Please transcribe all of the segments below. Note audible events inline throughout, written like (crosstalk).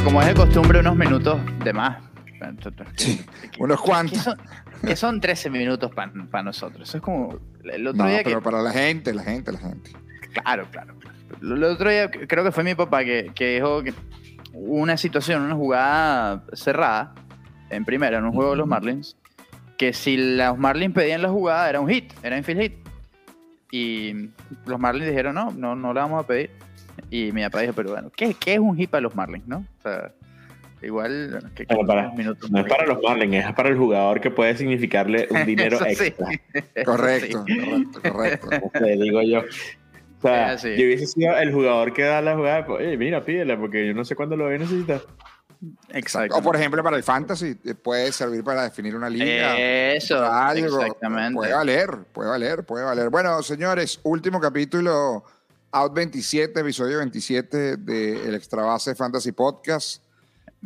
bueno, como es de costumbre, unos minutos de más. Sí, unos cuantos. Que son, 13 minutos para nosotros. Eso es como el otro no, día pero que... para la gente, la gente, la gente. Claro, claro. El otro día creo que fue mi papá que, que dijo que una situación, una jugada cerrada en primera, en un juego de los Marlins, que si los Marlins pedían la jugada era un hit, era infield hit. Y los Marlins dijeron, no, no, no la vamos a pedir. Y mi papá dijo, pero bueno, ¿qué, qué es un hit para los Marlins, no? O sea, igual... bueno, que- Bueno, para- minutos No es para los Marlins, es para el jugador que puede significarle un (laughs) dinero sí. extra. (laughs) Correcto, sí. correcto, correcto. (laughs) Te digo yo. O sea, yo hubiese sido el jugador que da la jugada, pues, oye, mira, pídela, porque yo no sé cuándo lo voy a necesitar. Exacto. O por ejemplo, para el fantasy, eh, puede servir para definir una liga. Eso, algo. exactamente. Puede valer, puede valer, puede valer. Bueno, señores, último capítulo, Out 27, episodio 27 del Extra Base Fantasy Podcast.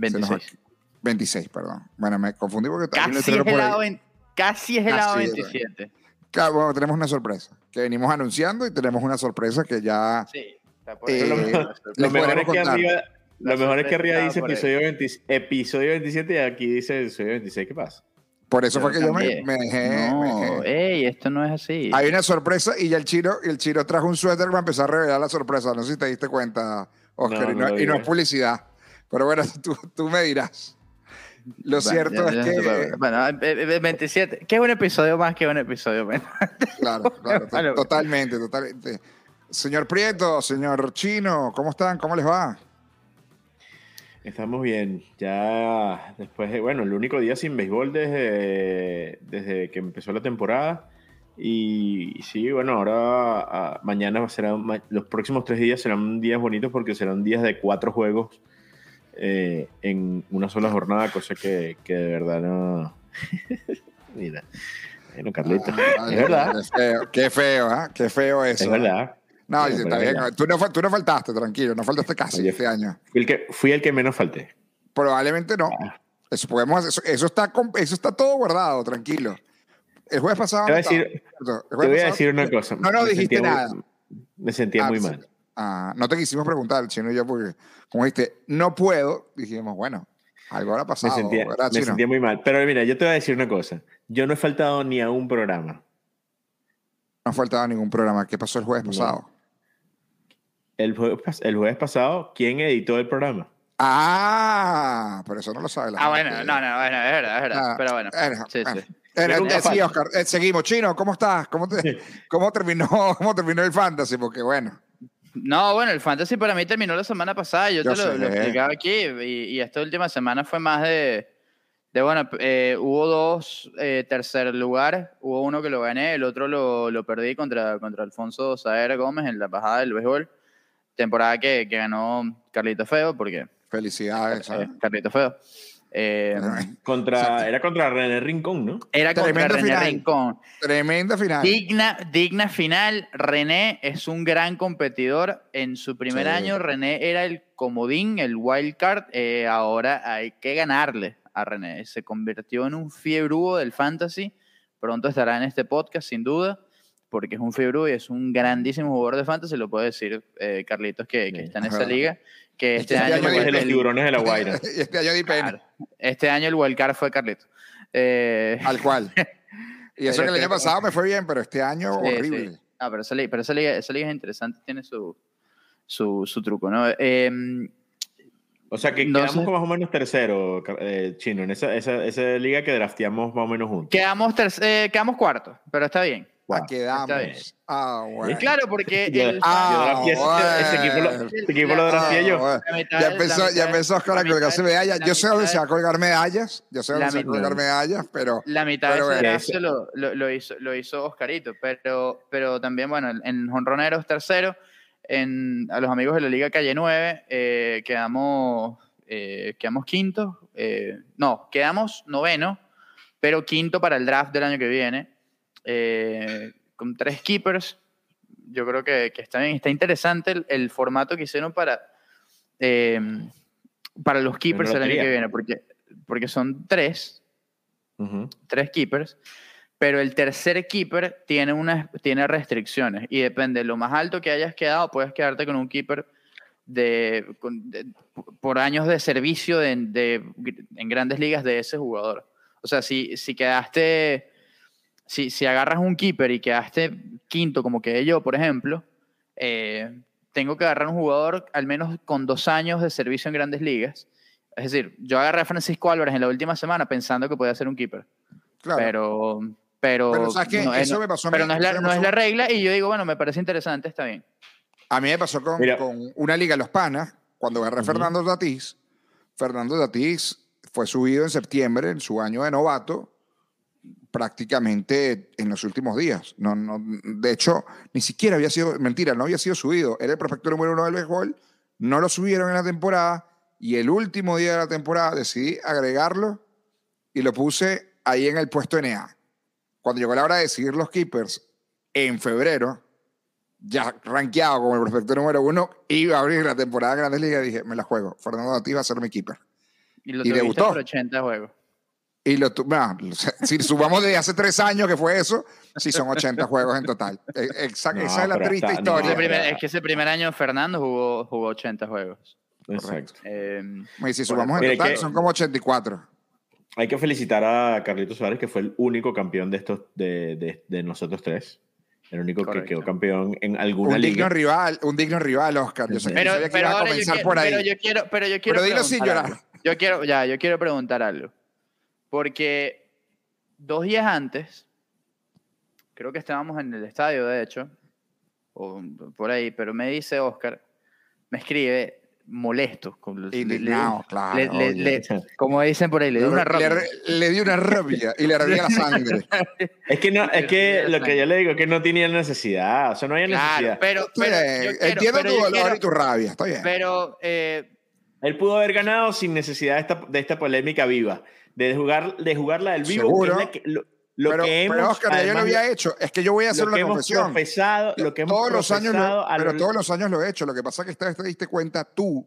Se nos- 26. 26, perdón. Bueno, me confundí porque Casi es, el lado, vein- casi es el lado Casi es, 27. Claro, bueno, tenemos una sorpresa que venimos anunciando y tenemos una sorpresa que ya Sí. está por Eh, ahí. Lo mejor, (laughs) lo mejor es que arriba, La lo mejor es que sorpresa arriba estaba dice episodio, 20 episodio 27 y aquí dice episodio 26. ¿Qué pasa? Por eso Yo fue que yo me, cambié. me dejé. me No, dejé. ey, esto no es así. Hay una sorpresa y ya el Chiro, el Chiro trajo un suéter para empezar a revelar la sorpresa. No sé si te diste cuenta, Oscar, No, y, no y no es publicidad. Pero bueno, (laughs) tú, tú me dirás. Lo Bueno, cierto ya- es ya- que. Bueno, eh, eh, 27. ¿Qué un episodio más que un episodio menos? (laughs) Claro, claro, (laughs) Vale. totalmente, totalmente. Señor Prieto, señor Chino, ¿cómo están? ¿Cómo les va? Estamos bien. Ya después de, bueno, el único día sin béisbol desde, desde que empezó la temporada. Y sí, bueno, ahora ah, mañana será, ma- los próximos tres días serán días bonitos porque serán días de cuatro juegos eh, en una sola jornada, cosa que, que de verdad no. (laughs) Mira, bueno, Carlito, Ah, es verdad, Qué feo, qué feo, ¿ah? Qué feo eso. es verdad. No, Sí, está bien. Tú no, tú no faltaste, tranquilo, no faltaste casi Oye, este año. Fui el que, fui el que menos falté. Probablemente no. Ah. Eso, podemos, eso, eso está, eso está todo guardado, tranquilo. El jueves pasado. Te voy a decir- voy a decir una cosa. No, no Me dijiste muy- nada. me sentía Ah, muy mal. Ah, no te quisimos preguntar, chino y yo, porque como dijiste, no puedo, dijimos, bueno, algo habrá Me pasado, sentía, ¿verdad, me sentía muy mal. Pero mira, yo te voy a decir una cosa. Yo no he faltado ni a un programa. No faltaba ningún programa. ¿Qué pasó el jueves No. pasado? El jueves, pas- el jueves pasado, ¿quién editó el programa? Ah, pero eso no lo sabe la Ah, gente. bueno, no, no, bueno, es verdad, es verdad. Ah, pero bueno. bueno, Sí, bueno. sí. Eh, Yo nunca eh, sí. Oscar, eh, seguimos. Chino, ¿cómo estás? ¿Cómo, te- (laughs) cómo, terminó, (laughs) ¿Cómo terminó el fantasy? Porque bueno, No, bueno, el fantasy para mí terminó la semana pasada. Yo, Yo te lo, sé. lo explicaba aquí. Y, y esta última semana fue más de. de bueno, eh, hubo dos eh, tercer lugares. Hubo uno que lo gané, el otro lo, lo perdí contra, contra Alfonso Saer Gómez en la bajada del béisbol. Temporada que, que ganó Carlito Feo, porque. felicidades. eh. Carlito Feo. Eh, Contra, Exacto. Era contra René Rincón, ¿no? era contra Tremenda René final. Rincón. Tremenda final. Digna, digna final. René es un gran competidor. En su primer Sí. año, René era el comodín, el wild card. Eh, ahora hay que ganarle a René. Se convirtió en un fiebrudo del fantasy. Pronto estará en este podcast, sin duda, porque es un fiebrudo y es un grandísimo jugador de fantasy. Lo puede decir eh, Carlitos, que, que Sí, está en es esa liga. Que este, Este año, año Es de los tiburones de la Guaira. (laughs) este año di pena, claro, este año el wild card fue Carlitos. Eh, al cual. (laughs) Y eso que el año que- pasado me fue bien, pero este año Sí, horrible. sí. Ah, pero esa liga, pero esa liga, esa liga es interesante, tiene su, su, su truco, ¿no? Em, O sea que No quedamos más o menos tercero, eh, Chino, en esa, esa, esa liga que drafteamos más o menos juntos. quedamos, eh, quedamos cuartos, pero está bien. Ah, Wow. quedamos. Ah, bueno. Claro, porque el- Ah, yo ese- ese, equipo lo, bueno. ese equipo lo drafteé Ah, yo. bueno. mitad- Ya empezó, ya empezó Oscar a colgarse medallas. la Yo sé dónde se va a colgar medallas. Yo sé dónde La se va a mitad- colgar medallas, pero La mitad Pero de ese bueno. lo, lo, lo hizo, lo hizo Oscarito, pero, pero también, bueno, en Jonroneros tercero, en, a los amigos de la Liga Calle 9, eh, quedamos, eh, quedamos quintos, eh, no, quedamos noveno, pero quinto para el draft del año que viene, eh, con tres keepers. Yo creo que, que está bien, está interesante el, el formato que hicieron para, eh, para los keepers el año que viene, porque, porque son tres, tres keepers, pero el tercer keeper tiene, unas, tiene restricciones y depende de lo más alto que hayas quedado, puedes quedarte con un keeper de, con- de- por años de servicio de- en grandes ligas de ese jugador. O sea, si, si quedaste, si, si agarras un keeper y quedaste quinto como quedé yo, por ejemplo, eh, tengo que agarrar un jugador al menos con dos años de servicio en grandes ligas. Es decir, yo agarré a Francisco Álvarez en la última semana pensando que podía ser un keeper. Claro. Pero, pero, Pero, ¿sabes qué? no, eh, Eso no- me pasó a pero mí, no es, la, no es la regla y yo digo, bueno, me parece interesante, está bien. A mí me pasó con, Mira. con una liga de los panas, cuando agarré a Ujú. Fernando Tatís. Fernando Tatís fue subido en septiembre, en su año de novato, prácticamente en los últimos días. No, no, de hecho, ni siquiera había sido, mentira, no había sido subido. Era el prospecto número uno del béisbol, no lo subieron en la temporada y el último día de la temporada decidí agregarlo y lo puse ahí en el puesto NA. Cuando llegó la hora de decidir los keepers en febrero, ya rankeado como el prospecto número uno, iba a abrir la temporada de Grandes Ligas y dije, me la juego. Fernando Tatís va a ser mi keeper. Y lo Y debutó. por 80 juegos. Y lo bueno, si sumamos de hace tres años que fue eso, sí son 80 juegos en total. Exact- No, esa es la triste está- no, historia. Ese primer- es que ese primer año Fernando jugó, jugó 80 juegos. Exacto. Eh, y si sumamos en Mire total, que- son como 84. Hay que felicitar a Carlitos Suárez, que fue el único campeón de estos de, de- de nosotros tres. El único Correcto. que quedó campeón en alguna Un digno liga. rival, un digno rival, Oscar. Yo sé que pero, sabía que pero a comenzar quiero, por ahí. pero yo quiero, pero yo quiero Pero dilo sin llorar. algo. Yo quiero, ya, yo quiero preguntar algo. Porque dos días antes, creo que estábamos en el estadio, de hecho, o por ahí, pero me dice Oscar, me escribe molesto. con- le- le- Indignado, claro, le- le- como dicen por ahí, le dio una rabia. le dio una rabia y le rabia la sangre. (laughs) Es que, no, es que lo que yo le digo es que no tenía necesidad. O sea, no había Claro, necesidad. pero, Está pero quiero- Entiendo pero tu dolor quiero- y tu rabia, está bien. Pero eh, Él pudo haber ganado sin necesidad de esta, de esta polémica viva. De, jugar, de jugarla del vivo. Seguro. que es la que- lo, pero, que hemos, pero Oscar, ya yo lo además, había hecho. Es que yo voy a hacer lo una que hemos confesión. profesado, lo que hemos todos los años lo, pero todos los años lo he hecho. Lo que pasa es que esta vez te diste cuenta tú,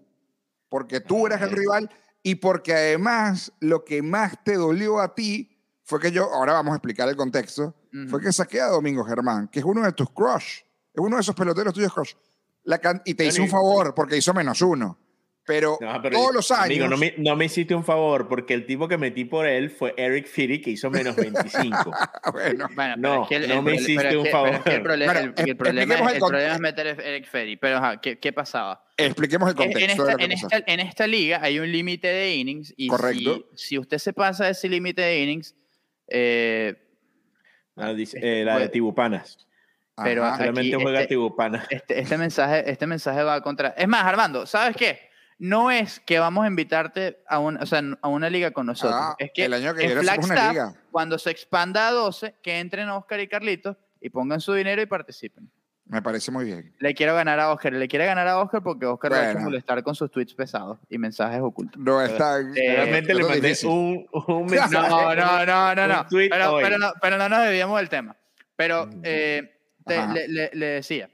porque tú eras el rival y porque además lo que más te dolió a ti fue que yo, ahora vamos a explicar el contexto, Ujú. fue que saqué a Domingo Germán, que es uno de tus crush, es uno de esos peloteros tuyos crush. La can- y te hice un favor porque hizo menos uno. Pero, No, pero todos los años. Amigo, no me, no me hiciste un favor, porque el tipo que metí por él fue Eric Fitty, que hizo menos 25. (laughs) bueno, Bueno, No, pero es que el, no el me hiciste un que- pero es favor. que el, Bueno, problema, expliquemos es, el el problema es contexto. meter a Eric Ferry. Pero, ajá, ¿qué, qué pasaba? expliquemos el en contexto esta, en, esta, en esta liga hay un límite de innings y Correcto. Si, si usted se pasa de ese límite de innings, eh, Ah, dice- eh, la de Tibupanas. pero Ajá. aquí Solamente juega este- Tibupanas. este, este, mensaje, este mensaje va contra... Es más, Armando, ¿sabes qué? No es que vamos a invitarte a, un, o sea, a una liga con nosotros. Ah, es que el año que en viene hacemos una Flagstaff, liga. cuando se expanda a 12, que entren Oscar y Carlitos y pongan su dinero y participen. Me parece muy bien. Le quiero ganar a Oscar. Le quiere ganar a Oscar porque Oscar lo ha hecho Bueno. molestar con sus tweets pesados y mensajes ocultos. No está. Eh, Realmente le mandé un, un mensaje. No, no, no, no, no. Pero, pero no. pero no nos debíamos del tema. Pero eh, te- le, le- le decía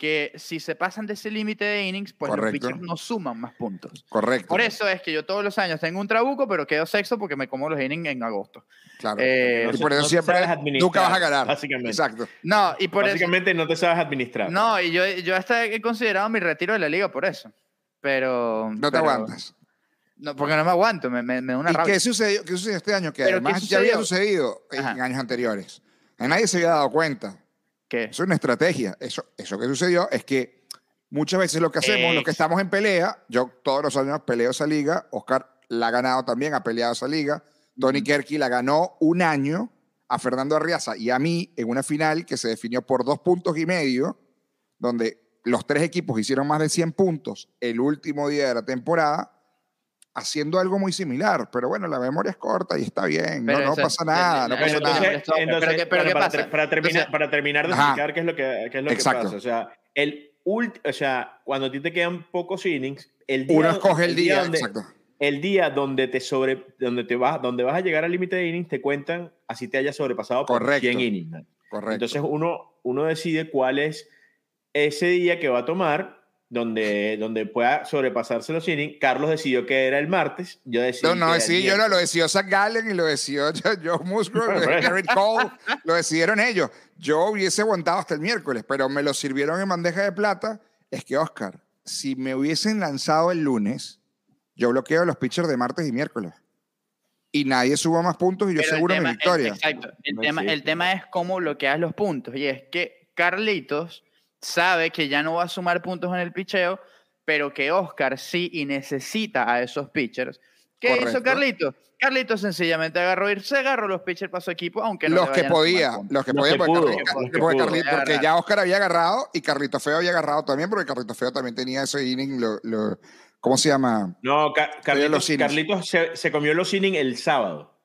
que si se pasan de ese límite de innings, pues Correcto. los pitchers no suman más puntos. Correcto. Por eso es que yo todos los años tengo un trabuco, pero quedo sexto porque me como los innings en agosto. Claro. Eh, y por eso no siempre nunca vas a ganar. básicamente. Exacto. no, y por eso. Básicamente no te sabes administrar. No, y yo, yo hasta he considerado mi retiro de la liga por eso. Pero. No te pero- aguantas. No, porque no me aguanto, me, me, me da una ¿Y rabia. qué sucedió, qué sucedió este año? Que ¿Pero además qué ya había sucedido en años anteriores. A nadie se había dado cuenta. ¿Qué? Eso es una estrategia. Eso, eso que sucedió es que muchas veces lo que hacemos, los que estamos en pelea, yo todos los años peleo esa liga, Oscar la ha ganado también, ha peleado esa liga, Tony Kerky la ganó un año a Fernando Arriaza y a mí en una final que se definió por dos puntos y medio, donde los tres equipos hicieron más de 100 puntos el último día de la temporada, haciendo algo muy similar. Pero bueno, la memoria es corta y está bien, no, Pero no eso- pasa nada, no pasa nada. entonces, Pero entonces, ¿qué- pero bueno, qué para, pasa? ter- para terminar, Entonces- para terminar de Ajá. explicar qué es lo que, qué es lo Exacto. que pasa. O sea, el ult- o sea, cuando a ti te quedan pocos innings, el día, Uno escoge el día, donde, exacto. el día donde te sobre, donde te vas, donde vas a llegar al límite de innings, te cuentan así te hayas sobrepasado por Correcto. 100 innings. Correcto. Entonces uno, uno decide cuál es ese día que va a tomar donde, donde pueda sobrepasarse los innings. Carlos decidió que era el martes. Yo decidí No, no, el decidí yo, no, lo decidió Zach Gallen y lo decidió (laughs) Joe, Musgrove, (laughs) Bueno. Garrett Cole, lo decidieron ellos. Yo hubiese aguantado hasta el miércoles, pero me lo sirvieron en bandeja de plata. Es que, Oscar, si me hubiesen lanzado el lunes, yo bloqueo los pitchers de martes y miércoles. Y nadie suba más puntos y yo Pero el seguro mi victoria. Exacto. El No tema, el tema es cómo bloqueas los puntos. Y es que Carlitos sabe que ya no va a sumar puntos en el picheo, pero que Oscar sí y necesita a esos pitchers. ¿Qué hizo Correcto. Carlitos? Carlitos sencillamente agarró ir, se agarró los pitchers para su equipo, aunque no los le que podía, los que Los podía, que porque, pudo, los que ya Oscar había agarrado y Carlito Feo había agarrado también, porque Carlito Feo también tenía ese inning, lo, lo- ¿cómo se llama? No, Ca- los Carlitos. Carlitos se, se comió los innings el sábado.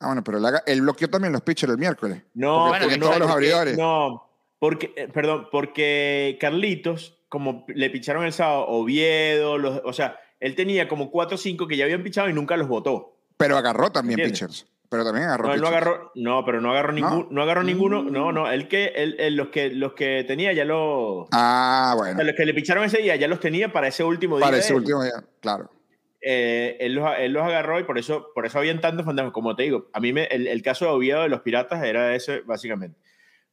Ah, bueno, pero él, bloqueó también los pitchers el miércoles. No, Porque bueno, todos los abridores. No, porque, eh, perdón, porque Carlitos, como le picharon el sábado, Oviedo, los, o sea, él tenía como 4 o 5 que ya habían pichado y nunca los votó. Pero agarró también ¿Entiendes? pitchers. Pero también agarró No, él no agarró, no, pero no agarró ningún, no, agarró ninguno, Mm. no, no, él que, él, él- los que, los que tenía ya los, Ah, o bueno. sea, los que le picharon ese día ya los tenía para ese último día. Para ese último día, claro. Eh, él, los, él los agarró y por eso, por eso habían tantos fantasmas. Como te digo, a mí me, el, el caso de Oviedo de los Piratas era ese, básicamente.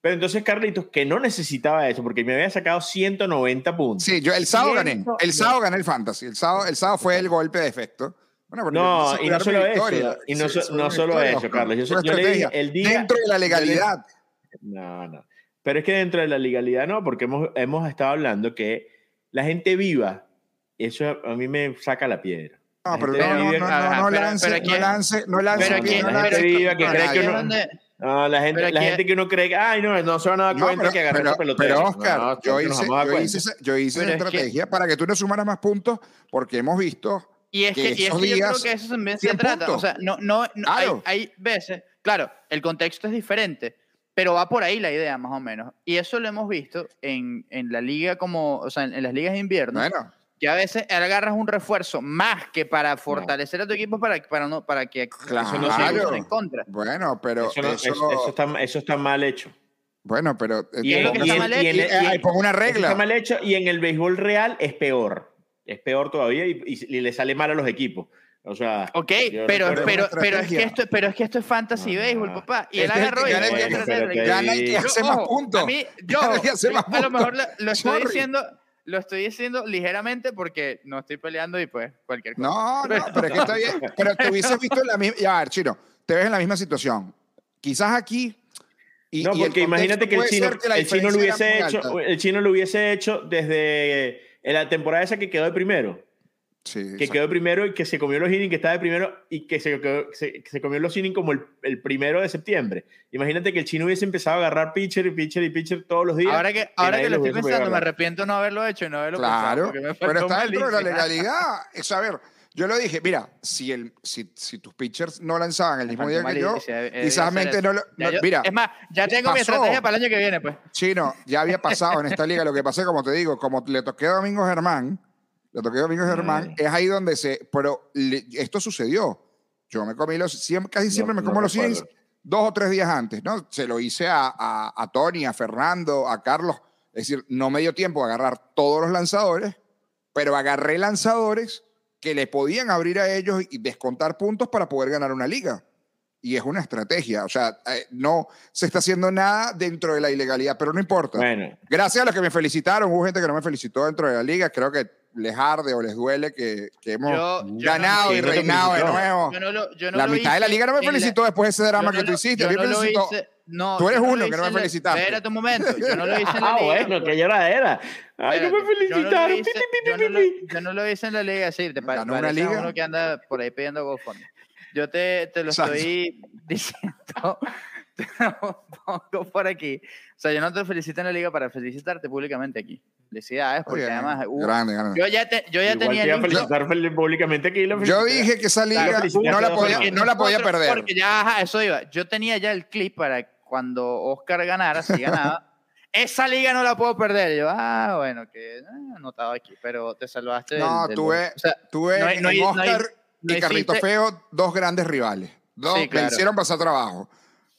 Pero entonces Carlitos, que no necesitaba eso, porque me había sacado 190 puntos. Sí, yo el sábado gané. El sábado gané el fantasy. El sábado, el sábado fue el golpe de efecto. Bueno, No, y no solo eso, y no Sí, so- una no solo eso. Carlos. Yo yo le dije el día- Dentro de la legalidad. No, no. Pero es que dentro de la legalidad no, porque hemos, hemos estado hablando que la gente viva, eso a mí me saca la piedra. No, pero no, no, no, no, lance, pero no lance, no lance. No, aquí, no, la No, la gente, la gente que uno cree que, ay, no, no se van a dar No, cuenta pero, que agarró pero- pero, Oscar, No, yo hice, yo hice, esa- yo hice Pero esa es que- estrategia para que tú no sumaras más puntos, porque hemos visto Y es que que, y es esos que yo creo días, que eso también se 100 trata. O puntos. sea, no, no, no- Claro. hay, hay veces, claro, el contexto es diferente, pero va por ahí la idea, más o menos. Y eso lo hemos visto en, en la liga como, o sea, en, en las ligas de invierno, bueno, que a veces agarras un refuerzo más que para fortalecer a tu equipo para, para, no, para que Claro. eso no se en contra. bueno, pero Eso, no- eso, eso- eso está, eso está mal hecho. bueno, pero eh, Y, es lo en- que y está en- mal y en- hecho. eh, y pongo una regla. está mal hecho y en el béisbol real es peor. Es peor todavía y, y- y le sale mal a los equipos. O sea, Ok, pero, recuerdo- pero, pero, es que esto, pero es que esto es fantasy Ah. baseball, papá. Y él Este agarró y gana el que- "Otra vez, espérate, Gana el que Yo- hace más puntos. A mí, yo, a lo mejor lo, lo estoy diciendo, lo estoy diciendo ligeramente porque no estoy peleando y pues cualquier cosa. No, no, pero es que está bien. (laughs) Pero te hubieses visto en la misma. Ya, a ver, Chino, te ves en la misma situación. Quizás aquí. y- no, y el porque imagínate que el chino, que el chino lo hubiese hecho, alta. el chino lo hubiese hecho desde en la temporada esa que quedó de primero, Sí, que quedó primero y que se comió los innings, que estaba de primero y que se, quedó- se, que se comió los innings como el, el primero de septiembre. Imagínate que el chino hubiese empezado a agarrar pitcher y pitcher y pitcher todos los días. Ahora que, ahora que lo estoy pensando, me arrepiento no haberlo hecho y no haberlo Claro, pensado, me pero está dentro de la legalidad. (laughs) Es a ver, yo lo dije, mira, si, el, si, si tus pitchers no lanzaban el mismo día que yo, malicia, eh, quizás no lo. No- yo- mira, es más, ya tengo mi pasó. estrategia para el año que viene, pues. Chino, ya había pasado en esta liga. Lo que pasé, como te digo, como le toqué a Domingo Germán, le toqué a Domingo Germán, es ahí donde se. Pero le- esto sucedió. Yo me comí los. siempre- casi siempre No- me no como los recuerdo. innings dos o tres días antes, ¿no? Se lo hice a, a, a Tony, a Fernando, a Carlos. Es decir, no me dio tiempo de agarrar todos los lanzadores, pero agarré lanzadores que le podían abrir a ellos y descontar puntos para poder ganar una liga. Y es una estrategia. O sea, eh, no se está haciendo nada dentro de la ilegalidad, pero no importa. Bueno, Gracias a los que me felicitaron. Hubo gente que no me felicitó dentro de la liga. Creo que les arde o les duele que, que hemos Yo- yo no- ganado y ¿Quién no te reinado de felicitó? nuevo. Yo no lo- yo no la lo mitad de la hice liga no me en la- felicitó después de ese drama que tú hiciste. yo me felicitó. hice- no, Tú eres yo uno que no hice me felicitaste. Espérate un momento, yo no lo hice en (laughs) la ah, liga. bueno, que lloradera. Ay, no me Espérate, yo no lo felicitaron. hice- yo no lo- pi. Yo no lo hice en la liga, sí, te pa- ¿Ganó una parece liga? uno que anda por ahí pidiendo GoFundMe. Yo te, te lo Exacto. estoy (laughs) diciendo, te (laughs) lo pongo por aquí. O sea, yo no te felicito en la liga para felicitarte públicamente aquí. Felicidades, porque Oye, además hubo- grande, grande. yo ya, te- yo ya Igual tenía te iba a listo- felicitar fel- públicamente aquí. Yo dije que esa liga no la podía, no la podía perder. Porque ya, ajá, eso iba. Yo tenía ya el clip para cuando Oscar ganara, si ganaba. (laughs) Esa liga no la puedo perder. Yo, ah, bueno, que ah, anotado aquí, pero te salvaste. del- No, del- tuve, o sea, tuve no hay- no hay- en no hay- Oscar no y Carlito Feo dos grandes rivales. Dos Sí, me claro. hicieron pasar trabajo.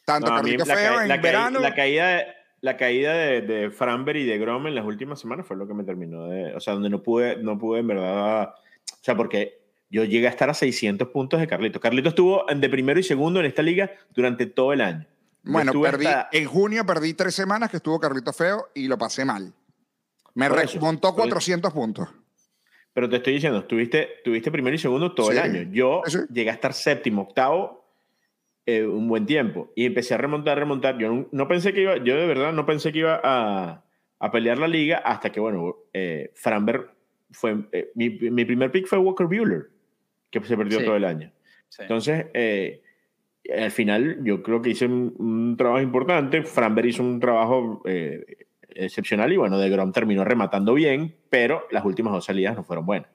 Tanto No, la, Feo en la verano. la caída, de, la caída de, de Framber y de Grom en las últimas semanas fue lo que me terminó de. O sea, donde no pude, no pude en verdad. O sea, porque yo llegué a estar a 600 puntos de Carlito. Carlito estuvo de primero y segundo en esta liga durante todo el año. Bueno, perdí, hasta- en junio perdí tres semanas que estuvo Carlito Feo y lo pasé mal. Me Por remontó por eso. 400 puntos. Pero te estoy diciendo, tuviste, tuviste primero y segundo todo el año. Yo sí. llegué a estar séptimo, octavo, eh, un buen tiempo. Y empecé a remontar, remontar. Yo no, no pensé que iba, yo de verdad no pensé que iba a, a pelear la liga hasta que, bueno, eh, Framberg fue. eh, mi, mi primer pick fue Walker Bueller, que se perdió Sí. todo el año. Sí. Entonces, eh, al final, yo creo que hice un, un trabajo importante. Framberg hizo un trabajo eh, excepcional y, bueno, de Grom terminó rematando bien, pero las últimas dos salidas no fueron buenas.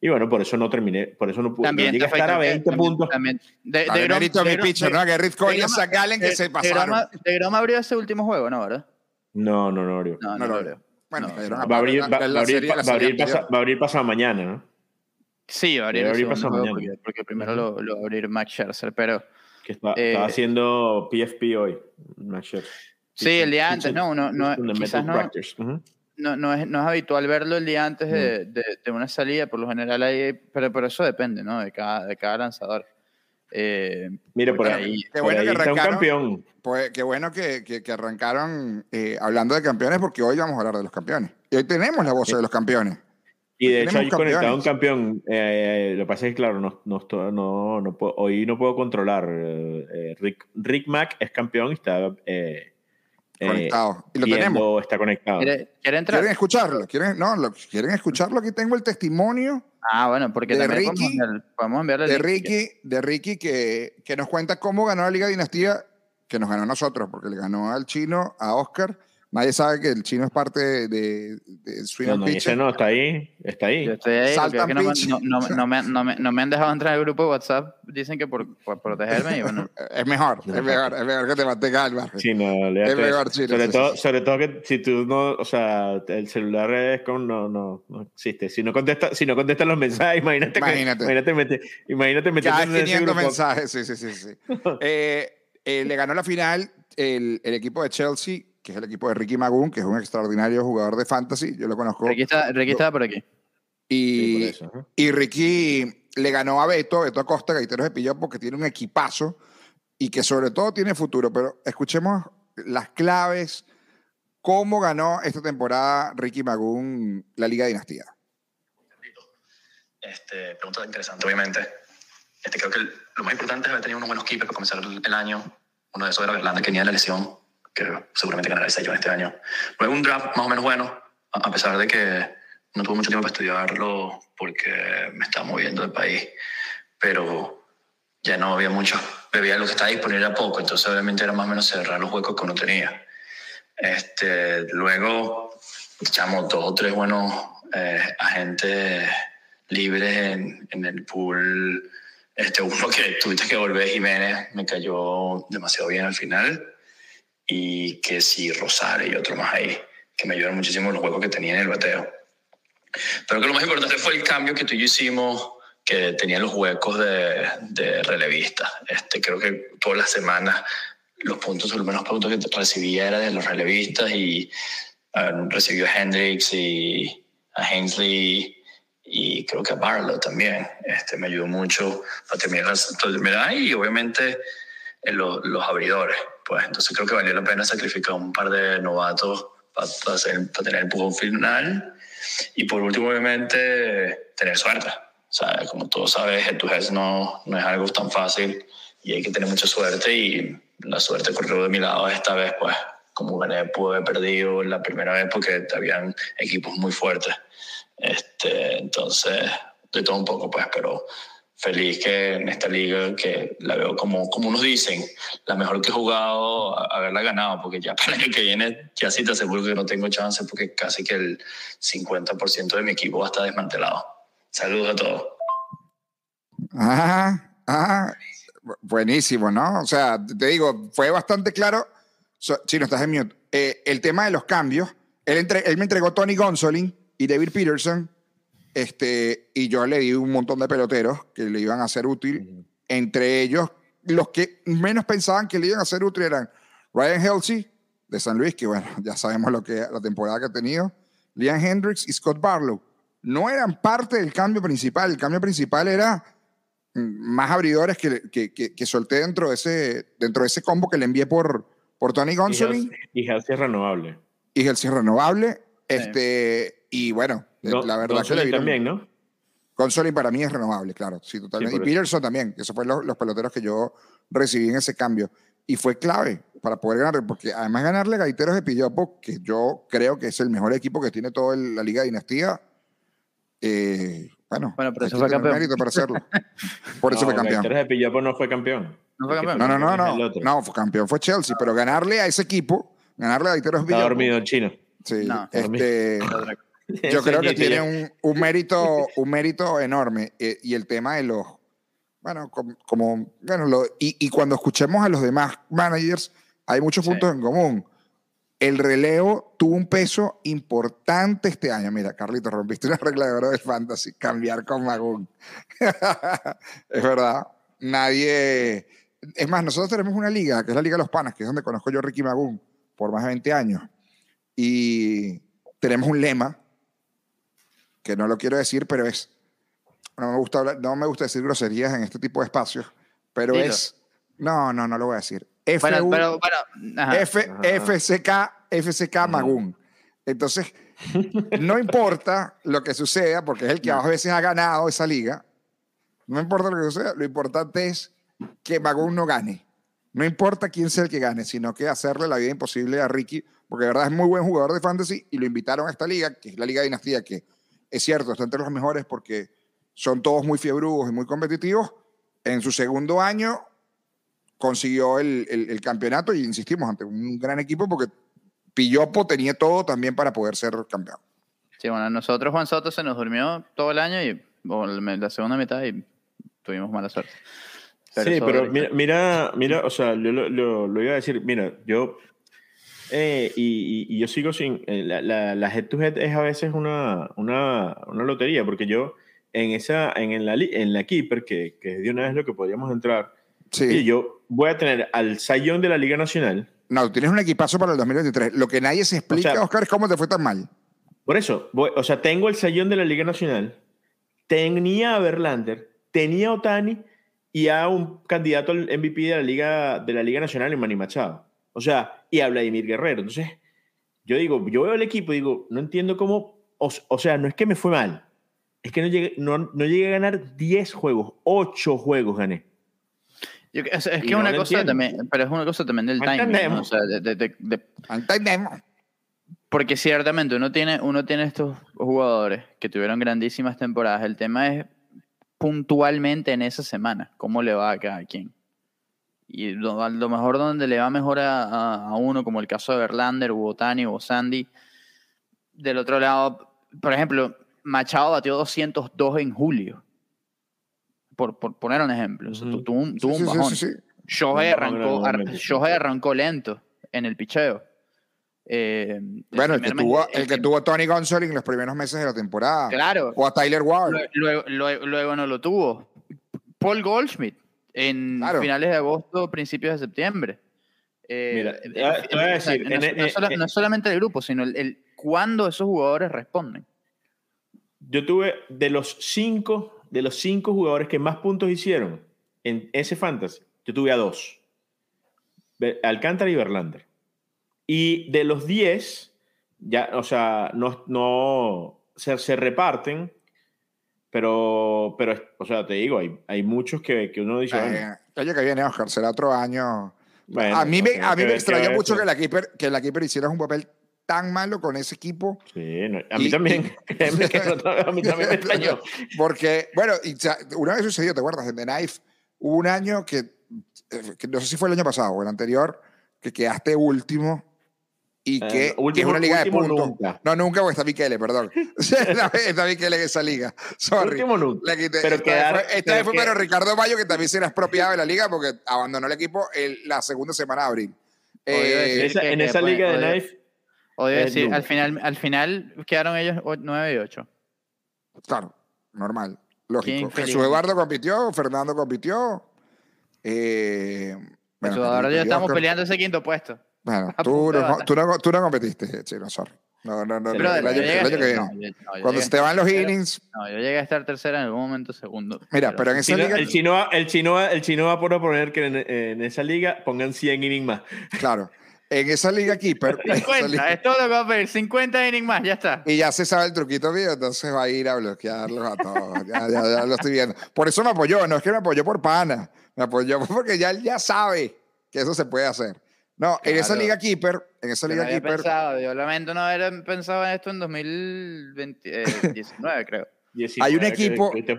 Y bueno, por eso no terminé, por eso no pude. También no llegué a estar a afectó que- 20 también- puntos. también- de, de Grom- mérito a de mi pitcher, de- ¿no? A Grom- Zach Gallen que de- se de pasaron. Grom- De Grom abrió ese último juego, ¿no? ¿Verdad? No, no, no, Oriol. No, No no, lo lo abrió. abrió. Bueno, No, no. Va a abrir, va, a abrir, serie- la va a serie abrir anterior. pasa- va a abrir pasado mañana, ¿no? Sí, va a abrir abrir pasado mañana. porque, porque primero lo, lo va a abrir Max Scherzer, pero Que está, Eh, estaba haciendo PFP hoy. Max Scherzer. sí, el día antes, ¿no? Uno, no quizás no. No, no, es, no es habitual verlo el día antes de, de, de una salida, por lo general hay, pero, pero eso depende, ¿no? De cada, de cada lanzador. Eh, Mira, por ahí, ahí- Qué por bueno ahí que está un campeón. Pues qué bueno que, que- que arrancaron eh, hablando de campeones, porque hoy vamos a hablar de los campeones. Y hoy tenemos la voz de los campeones. Y de hecho hay conectado un campeón. Eh, lo que pasa es que, claro, no, no, no, no puedo- hoy no puedo controlar. eh, eh, Rick, Rick Mack es campeón y está eh, eh. Y lo viendo- tenemos. Está conectado. ¿quiere, quiere entrar? ¿Quieren escucharlo? ¿Quieren, no, lo- ¿Quieren escucharlo? Aquí tengo el testimonio Ah, bueno, porque de podemos Ricky- enviar- podemos enviarle el de. Ricky, de Ricky que, que nos cuenta cómo ganó la Liga Dinastía, que nos ganó a nosotros, porque le ganó al chino, a Oscar. Nadie sabe que el chino es parte de, de, Swing No, and no, Pitch. ese no, está ahí. Está ahí. Yo estoy ahí, Saltan no, me- no, me, no, me, no me han dejado entrar al grupo de WhatsApp. Dicen que por, por protegerme y bueno. (laughs) Es mejor, es mejor, es mejor que te mantenga al margen. Sí, no, Es mejor, chino, sobre, sí, todo, sí, sobre todo que si tú no, o sea, el celular es con, no, no, no existe. Si no contesta, si no contestan los mensajes, imagínate, que- Imagínate. imagínate, mete- imagínate metiéndote en ese 500 grupo. mensajes, sí, sí, sí. sí. (laughs) Eh, eh, le ganó la final el, el equipo de Chelsea, que es el equipo de Ricky Magoon, que es un extraordinario jugador de fantasy. Yo lo conozco. Ricky está, Ricky estaba por aquí. Sí, por Y, eso, y Ricky le ganó a Beto, Beto Acosta, Gaiteros de Pillo, porque tiene un equipazo y que sobre todo tiene futuro. Pero escuchemos las claves, cómo ganó esta temporada Ricky Magoon la Liga Dinastía. Este, pregunta interesante, obviamente. Este, creo que lo más importante es haber tenido unos buenos keepers para comenzar el, el año. Uno de esos era Verlander, que venía de la lesión, que seguramente ganará el sello este año. Luego un draft más o menos bueno, a pesar de que no tuve mucho tiempo para estudiarlo porque me estaba moviendo del país. Pero ya no había mucho. Bebía lo que estaba disponible a poco, entonces obviamente era más o menos cerrar los huecos que uno tenía. Este, luego echamos dos o tres buenos eh, agentes libres en, en el pool. Este, uno que tuviste que volver, Jiménez, me cayó demasiado bien al final. Y que sí, Rosario y otro más ahí, que me ayudaron muchísimo los juegos que tenía en el bateo. Pero que lo más importante fue el cambio que tú y yo hicimos, que tenía los huecos de, de relevista. Este, creo que todas las semanas los puntos, los menos puntos que recibía era de los relevistas y eh, recibió a Hendricks y a Hensley y creo que a Barlow también. Este, me ayudó mucho para terminar terminar y obviamente los, los abridores. Pues entonces creo que valió la pena sacrificar un par de novatos para, para, hacer- para tener el empujón final. Y por último, obviamente, tener suerte. O sea, como todos sabes, el to no, no es algo tan fácil y hay que tener mucha suerte y la suerte corrió de mi lado esta vez, pues como gané, pude haber perdido la primera vez porque habían equipos muy fuertes. Este, entonces, de todo un poco, pues, pero feliz que en esta liga, que la veo como, como unos dicen, la mejor que he jugado, haberla ganado, porque ya (laughs) para el que viene, ya sí te aseguro que no tengo chance, porque casi que el 50% de mi equipo va a estar desmantelado. Saludos a todos. Ah, ah, bu- buenísimo, ¿no? O sea, te digo, fue bastante claro. So, si no estás en mute. Eh, el tema de los cambios. Él, entre- él me entregó Tony Gonsolin y David Peterson. Este, y yo le di un montón de peloteros que le iban a ser útil. Entre ellos, los que menos pensaban que le iban a ser útil eran Ryan Helsey de San Luis, que bueno, ya sabemos lo que la temporada que ha tenido. Liam Hendricks y Scott Barlow. No eran parte del cambio principal. El cambio principal era mm, más abridores que, que, que, que solté dentro de, ese, dentro de ese combo que le envié por, por Tony Y Gonsolin Halsey- Y Halsey es renovable. y Helsey renovable. Este, y bueno, Go- la verdad que le vino- también, ¿no? Gonzolin para mí es renovable, claro. Sí, totalmente. Sí, y por eso. Peterson también, esos fueron los, los peloteros que yo recibí en ese cambio. Y fue clave para poder ganar, porque además ganarle a Gaiteros de Pillopo, que yo creo que es el mejor equipo que tiene toda el- la Liga Dinastía, eh, bueno, Bueno, pero eso fue campeón. mérito para hacerlo. (laughs) Por eso No, fue campeón. Gaiteros de Pillapo no fue campeón. No fue campeón. No, no, no, no. No, fue campeón fue Chelsea, pero ganarle a ese equipo, ganarle a Gaiteros de Está Pillopo. dormido el chino. Sí, No, está dormido. este, (laughs) Yo creo que tiene un, un mérito, (laughs) un mérito enorme. eh, y el tema de los. Bueno, com- como. Bueno, lo- y, y cuando escuchemos a los demás managers, hay muchos Sí. puntos en común. El relevo tuvo un peso importante este año. Mira, Carlito, rompiste una regla de oro del fantasy. Cambiar con Magún. (laughs) es verdad. Nadie. Es más, nosotros tenemos una liga, que es la Liga de los Panas, que es donde conozco yo a Ricky Magún por más de 20 años. Y tenemos un lema que no lo quiero decir, pero es. No me gusta, hablar- no me gusta decir groserías en este tipo de espacios, pero Dilo. es. No, no, no lo voy a decir. F, Bueno, pero, bueno, ajá. F, Ajá. FCK, FCK Magún. Entonces, no importa lo que suceda, porque es el que más veces ha ganado esa liga. No importa lo que suceda, lo importante es que Magún no gane. No importa quién sea el que gane, sino que hacerle la vida imposible a Ricky, porque de verdad es muy buen jugador de fantasy y lo invitaron a esta liga, que es la Liga Dinastía, que es cierto, está entre los mejores porque son todos muy fiebrudos y muy competitivos. En su segundo año consiguió el, el- el campeonato y insistimos ante un gran equipo porque Pillopo tenía todo también para poder ser campeón. Sí, bueno, a nosotros Juan Soto se nos durmió todo el año y o la segunda mitad y tuvimos mala suerte. sí, eso- pero mira, mira, mira, o sea, yo lo, lo- lo iba a decir, mira, yo, eh, y, y- y yo sigo sin, eh, la, la, la head to head es a veces una, una, una lotería, porque yo en esa, en, la, en la Keeper, que, que de una vez lo que podríamos entrar, Sí. y yo voy a tener al Sayón de la Liga Nacional, No, tienes un equipazo para el 2023. Lo que nadie se explica, O sea- Oscar, es cómo te fue tan mal. Por eso, voy- o sea, tengo el sayón de la Liga Nacional, tenía a Verlander, tenía a Otani y a un candidato al MVP de la Liga, de la Liga Nacional Manny Machado. O sea, y a Vladimir Guerrero. Entonces, yo digo, yo veo el equipo y digo, no entiendo cómo, o, o sea, no es que me fue mal, es que no llegué, no, no llegué a ganar 10 juegos, 8 juegos gané. Yo- es, es que no una cosa entiendo. también, pero es una cosa también del timing, ¿no? O sea, de- de- de- de- Entendemos. porque ciertamente uno tiene, uno tiene estos jugadores que tuvieron grandísimas temporadas. El tema es puntualmente en esa semana, cómo le va a cada quien. Y a lo mejor donde le va mejor a, a- a uno, como el caso de Verlander, o Otani, o Sandy. Del otro lado, por ejemplo, Machado batió 202 en julio. Por, por poner un ejemplo. O sea, tuvo un, Sí, un sí, bajón. sí. Shohei arrancó, ar- arrancó lento en el picheo. Eh, Bueno, el que, tuvo, mes- el que tuvo Tony Gonsolin los primeros meses de la temporada. Claro. O a Tyler Ward. Lue- Luego, luego, luego no lo tuvo. Paul Goldschmidt en Claro. finales de agosto, principios de septiembre. Eh, Mira, te voy a- decir, no, en- no en- sola- en- no solamente el grupo, sino el, el cuándo esos jugadores responden. Yo tuve de los cinco, de los cinco jugadores que más puntos hicieron en ese fantasy, yo tuve a dos. Alcántara y Verlander. Y de los 10, ya, o sea, no, no se, se reparten, pero, pero, o sea, te digo, hay, hay muchos que, que uno dice, Eh, el año que viene, Oscar, será otro año. Bueno, a mí me, a mí me extrañó mucho eso. que la, keeper, que la Keeper hiciera un papel tan malo con ese equipo. sí, no, a mí Y- también, (laughs) créeme que no- a mí también me (laughs) extrañó. Porque, bueno, y, una vez sucedió, ¿te acuerdas? En The Knife hubo un año que, eh, que no sé si fue el año pasado o el anterior, que quedaste último y Eh, que, que es último- una liga de último puntos. nunca. No, nunca, porque está Miquele, perdón. (laughs) (laughs) está, Miquele en esa liga. Sorry. Último nunca. Le quité. Pero esta quedar- vez fue, esta pero vez fue que- pero Ricardo Mayo, que también se era expropiado de la liga porque abandonó el equipo el- la segunda semana de abril. Eh, Esa- que- en esa puede- liga de Knife, Odio decir, al final, al final quedaron ellos 9 y 8. Claro, normal, lógico. Jesús Eduardo compitió, Fernando compitió. Eh, bueno, ahora Carlitos ya estamos peleando ese quinto puesto. Bueno, (laughs) tú no, tú, no, tú no competiste, chino, sorry. No, no, no, Brother, el año, yo el llegué a año que estar- viene. no, yo- no, yo Cuando se te van los innings, no, yo llegué a estar tercera en algún momento segundo. mira, pero en esa Chino- liga, el, chino va, el, chino el chino va a proponer que en, en esa liga pongan 100 innings más. (laughs) claro, en esa liga keeper. en esa 50, liga- es todo lo que va a pedir. 50 innings más, ya está. y ya se sabe el truquito mío, entonces va a ir a bloquearlos a todos. Ya, ya, ya lo estoy viendo. Por eso me apoyó, no es que me apoyó por pana, me apoyó (laughs) porque ya él ya sabe que eso se puede hacer. No, en esa liga keeper, en esa Yo no liga había keeper, pensado, yo lamento no haber pensado en esto en 2019, (laughs) creo. 19, Hay un equipo- que te-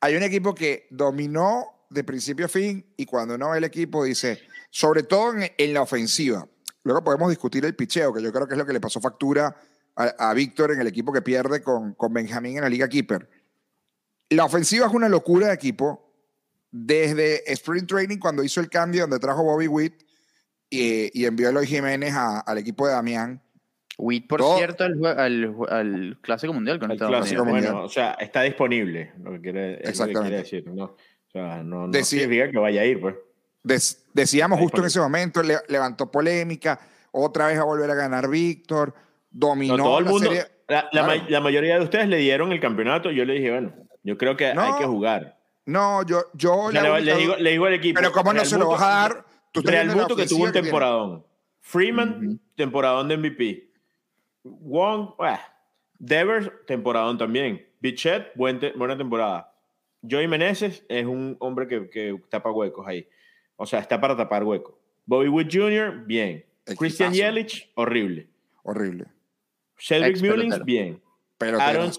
hay un equipo que dominó de principio a fin y cuando no el equipo dice, sobre todo en, en la ofensiva. Luego podemos discutir el picheo, que yo creo que es lo que le pasó factura a, a Víctor en el equipo que pierde con, con Benjamín en la Liga Keeper. La ofensiva es una locura de equipo. Desde Sprint Training, cuando hizo el cambio donde trajo Bobby Witt y, y envió a Eloy Jiménez a- al equipo de Damián. Witt, por Todo- cierto, al, al, al Clásico Mundial con el Estados clásico, Unidos. Mundial. bueno, o sea, está disponible, lo que quiere, es lo que Exactamente. quiere decir, ¿no? O sea, no, no Decía- significa que vaya a ir, pues. Des- decíamos justo en ese momento, le- levantó polémica, otra vez a volver a ganar Víctor, dominó No, todo el la mundo, serie. la, la Claro. ma- la mayoría de ustedes le dieron el campeonato. Yo le dije, bueno, yo creo que No, hay que jugar. No, yo, yo O sea, la le, le digo, le digo al equipo. pero ¿cómo no se lo vas a dar? Real Muto que tuvo un temporadón. Freeman, temporadón de MVP. Wong, bah. Devers, temporadón también. Bichette, buen te- buena temporada. Joey Meneses es un hombre que, que tapa huecos ahí. O sea, está para tapar huecos. Bobby Wood Jr., bien. Equipazo. Christian Yelich, horrible. Horrible. Cedric Mullins, bien. Pero Aaron,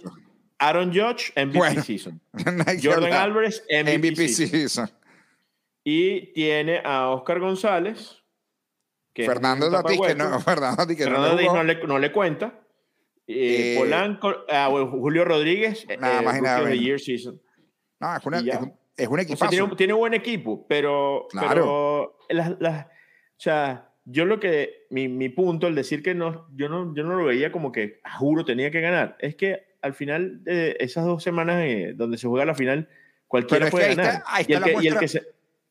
Aaron Judge, MVP Bueno. season. (laughs) Jordan. Álvarez, MVP, MVP season. season. Y tiene a Oscar González. que Fernando Tatís, que no. (laughs) Fernando que no Fernando le Tatís jugó. no le, no le cuenta. Eh, Eh, Polanco, ah, bueno, Julio Rodríguez, Nada eh, más nada the. Year season. No, es, una, es, un, es un O sea, equipazo. tiene, un- tiene un buen equipo, pero, Claro. pero las, las- o sea, yo lo que, mi, mi punto, el decir que no, yo no, yo no lo veía como que, "Ah, juro, tenía que ganar, es que al final de esas dos semanas eh, donde se juega la final, cualquiera puede ahí ganar. está- ahí y, está el la que, y el muestra. que se,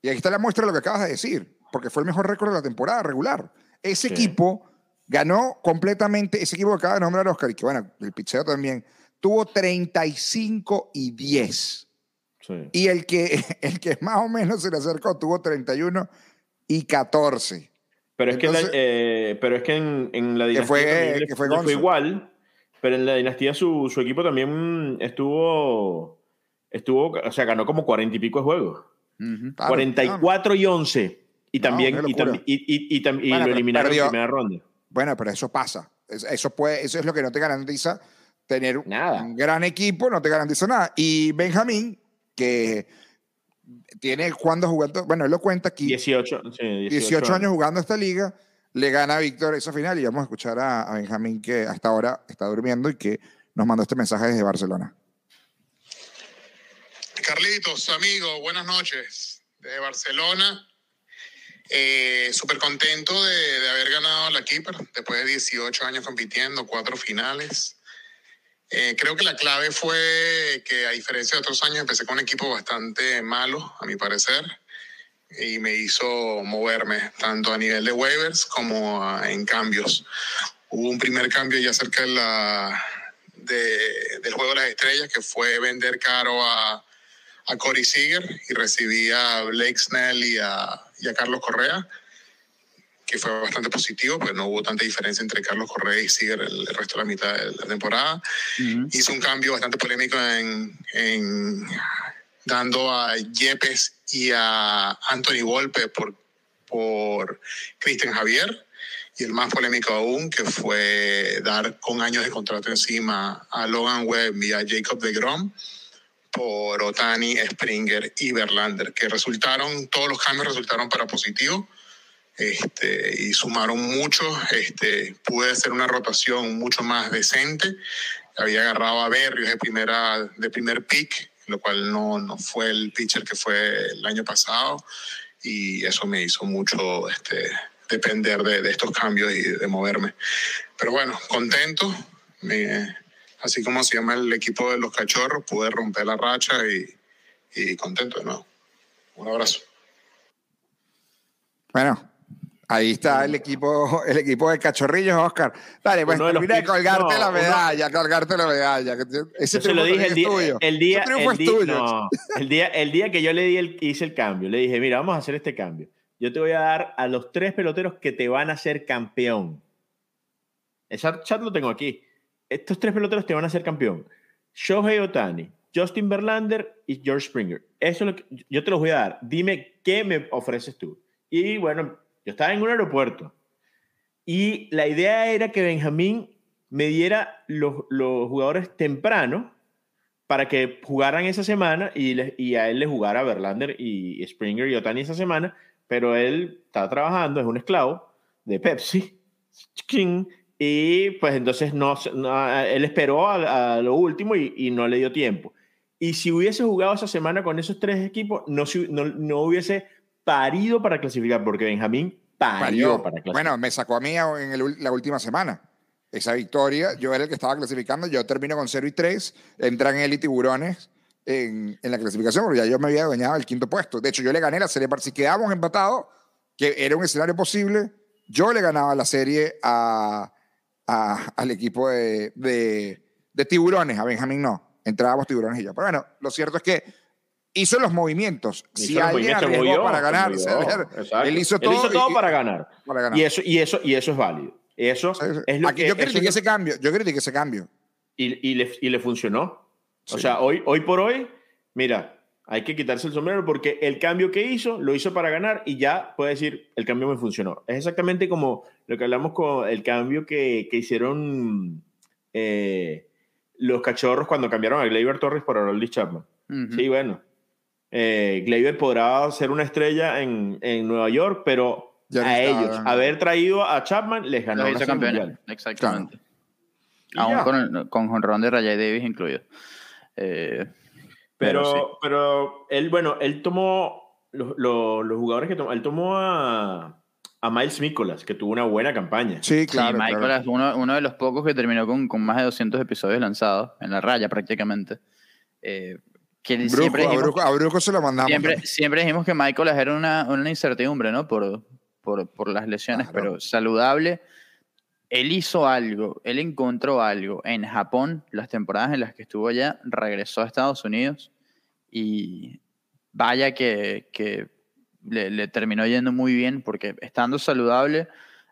Y aquí está la muestra de lo que acabas de decir, porque fue el mejor récord de la temporada regular. Ese Sí. equipo ganó completamente, ese equipo que acaba de nombrar Oscar, y que bueno, el picheo también, tuvo 35 y 10. sí. Y el que, (laughs) el que más o menos se le acercó tuvo 31 y 14. Pero es, que, en la- Entonces- eh, pero es que en, en la dinastía fue- también le- que fue Gonzo. igual, pero en la dinastía su, su equipo también estuvo, estuvo, o sea, ganó como cuarenta y pico de juegos. Ujú. Claro, 44 y 11. Y también y, y, y- y tam- y Bueno, lo eliminaron perdió. en primera ronda. Bueno, pero eso pasa. Es- Eso, puede, eso es lo que no te garantiza tener Nada. un gran equipo, no te garantiza nada. Y Benjamín, que tiene cuando jugando, bueno, él lo cuenta aquí, 18, sí, 18, 18 años jugando esta liga, le gana a Víctor esa final y vamos a escuchar a, a Benjamín que hasta ahora está durmiendo y que nos mandó este mensaje desde Barcelona. Carlitos, amigo, buenas noches. Desde Barcelona. Eh, Súper contento de, de haber ganado la Keeper después de 18 años compitiendo, cuatro finales. Eh, creo que la clave fue que, a diferencia de otros años, empecé con un equipo bastante malo, a mi parecer, y me hizo moverme tanto a nivel de waivers como a- en cambios. Hubo un primer cambio ya cerca de la, de- del Juego de las Estrellas, que fue vender caro a, a Corey Seager y recibí a Blake Snell y a, y a Carlos Correa, que fue bastante positivo, pues no hubo tanta diferencia entre Carlos Correa y Seager el, el resto de la mitad de la temporada. Ujú. Hizo un cambio bastante polémico en, en dando a Yepes y a Anthony Volpe por, por Cristian Javier. Y el más polémico aún, que fue dar con años de contrato encima a Logan Webb y a Jacob de Grom por Otani, Springer y Verlander, que resultaron, todos los cambios resultaron para positivo este, y sumaron mucho. Este, pude hacer una rotación mucho más decente. Había agarrado a Berrios de, primera, de primer pick, lo cual no, no fue el pitcher que fue el año pasado. Y eso me hizo mucho este, depender de, de estos cambios y de moverme. Pero bueno, contento. Me- así como se llama el equipo de los cachorros, pude romper la racha y, y contento de nuevo. Un abrazo. Bueno, ahí está el equipo, el equipo de cachorrillos, Oscar. Dale, pues termina de colgarte no, la uno- medalla, colgarte la medalla. Ese Yo se lo triunfo dije el día, es tuyo. el día, el es día- tuyo. no, el día, el día que yo le di el, hice el cambio, le dije, mira, vamos a hacer este cambio. yo te voy a dar a los tres peloteros que te van a hacer campeón. El chat chat lo tengo aquí. Estos tres peloteros te van a hacer campeón. Shohei Otani, Justin Verlander y George Springer. Eso es lo que yo te los voy a dar. Dime qué me ofreces tú. Y bueno, yo estaba en un aeropuerto y la idea era que Benjamín me diera los, jugadores temprano para que jugaran esa semana y, le- y a él le jugara Verlander y Springer y Otani esa semana, pero él está trabajando, es un esclavo de Pepsi. (laughs) Y pues entonces no, no- él esperó a, a lo último y, y no le dio tiempo. Y si hubiese jugado esa semana con esos tres equipos, no, no, no hubiese parido para clasificar, porque Benjamín parió, Parió. para clasificar. Bueno, me sacó a mí en el la última semana. Esa victoria, yo era el que estaba clasificando, yo termino con 0 y 3, entran él y Tiburones en, en la clasificación, porque ya yo me había adueñado el quinto puesto. De hecho, yo le gané la serie, si quedábamos empatados, que era un escenario posible, yo le ganaba la serie a, a- al equipo de, de- de Tiburones, a Benjamín no. Entrábamos Tiburones y yo. Pero bueno, lo cierto es que hizo los movimientos. Hizo si los alguien movimientos, arriesgó movió, para ganar, movió. se- Exacto. él hizo todo, y- para ganar. para ganar. Y eso, y eso, y eso es válido. Eso Sí, sí. es lo Aquí que yo critiqué ese cambio, yo critiqué ese cambio. y, y le, y le funcionó. O Sí. sea, hoy, hoy por hoy, mira, hay que quitarse el sombrero porque el cambio que hizo, lo hizo para ganar y ya puede decir, el cambio me funcionó. Es exactamente como lo que hablamos con el cambio que, que hicieron eh, los cachorros cuando cambiaron a Gleyber Torres por Aroldis Chapman. Sí, bueno. Eh, Gleyber podrá ser una estrella en, en Nueva York, pero Ya a ellos, haber traído a Chapman, les ganó campeones. mundial. Exactamente. Aún ya. con, el- con jonrón de Rayay Davis incluido. Eh, Pero, sí. pero él, bueno, él tomó los, los- los jugadores que tomó, él tomó a, a Miles Nicholas, que tuvo una buena campaña. Sí, claro. sí, Michael claro. uno, uno de los pocos que terminó con, con más de 200 episodios lanzados, en la raya prácticamente. Eh, que Brujo, siempre, a, dijimos, Brujo, a Brujo se lo mandamos. siempre, siempre dijimos que Michael era una, una incertidumbre, ¿no? Por, por, por las lesiones, Claro. pero saludable. Él hizo algo, él encontró algo en Japón, las temporadas en las que estuvo allá, regresó a Estados Unidos y vaya que, que le, le terminó yendo muy bien porque estando saludable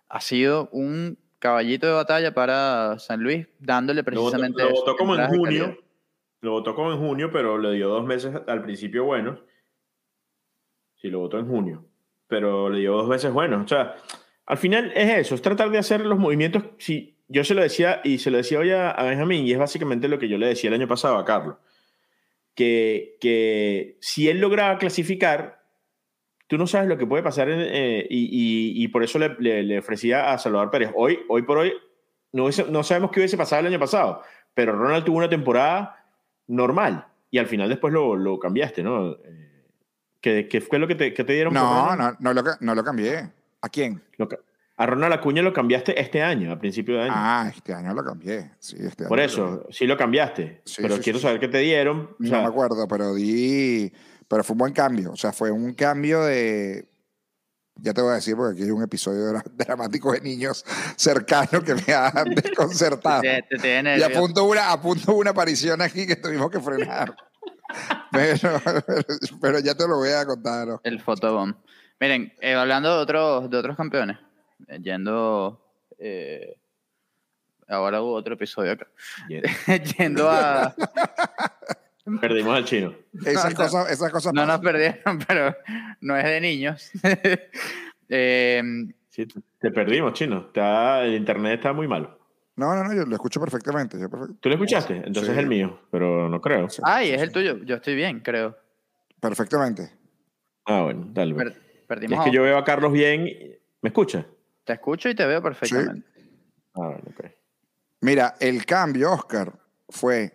ha sido un caballito de batalla para San Luis, dándole precisamente... lo votó como en junio. calidad. Lo votó como en junio, pero le dio dos meses al principio buenos. Sí, lo votó en junio. Pero le dio dos veces buenos. O sea, al final es eso, es tratar de hacer los movimientos. Si yo se lo decía y se lo decía hoy a, a Benjamín, y es básicamente lo que yo le decía el año pasado a Carlos. Que, que si él lograba clasificar, tú no sabes lo que puede pasar. en, eh, y, y- y por eso le, le- le ofrecía a Salvador Pérez. Hoy, hoy por hoy, no, hubiese- no sabemos qué hubiese pasado el año pasado, pero Ronald tuvo una temporada normal y al final después lo, lo cambiaste, ¿no? Eh, ¿Qué, qué fue lo que te, que te dieron? No, no, no lo, no lo cambié. ¿A quién? Lo a Ronald Acuña lo cambiaste este año, a principio de año. Ah, este año lo cambié. Sí, este por año eso, lo sí lo cambiaste, Sí, pero sí, quiero sí, saber qué te dieron. o No sea, me acuerdo, pero di. Pero fue un buen cambio. O sea, fue un cambio de. Ya te voy a decir, porque aquí hay un episodio dra- (laughs) dramático de niños cercano que me ha (laughs) desconcertado. Te, te tiene Y a nervioso. punto una, a punto una aparición aquí que tuvimos que frenar. (laughs) Pero, pero ya te lo voy a contar. ¿no? El photobomb. Miren, eh, hablando de otros, de otros campeones, yendo. eh, ahora hubo otro episodio acá. yendo (laughs) a. (laughs) perdimos al chino. Esas no. cosas, esas cosas No nos perdieron, (laughs) pero no es de niños. Eh, Sí, te- perdimos, chino. Está, el internet está muy malo. No, no, no, yo lo escucho perfectamente. yo perfect- ¿Tú lo escuchaste? Entonces Sí. es el mío, pero no creo. sí, ay, es el tuyo. Yo estoy bien, creo. Perfectamente. Ah, bueno, dale. Per- Es perdimos. que a- yo veo a Carlos bien. y- ¿Me escucha? Te escucho y te veo perfectamente. Ah. Mira, el cambio, Oscar, fue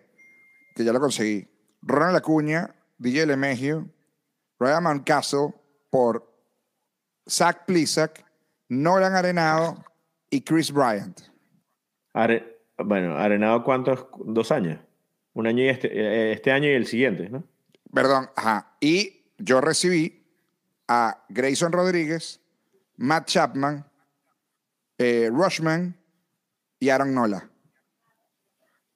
que ya lo conseguí. Ronald Acuña, DJ Lemegio, Ryan Mountcastle por Zach Plisak, Nolan Arenado y Chris Bryant. Are- bueno, Arenado, ¿cuántos? Dos años. Un año y este, eh, este año y el siguiente, ¿no? Perdón, ajá. Y yo recibí a Grayson Rodríguez, Matt Chapman, eh, Rushman y Aaron Nola.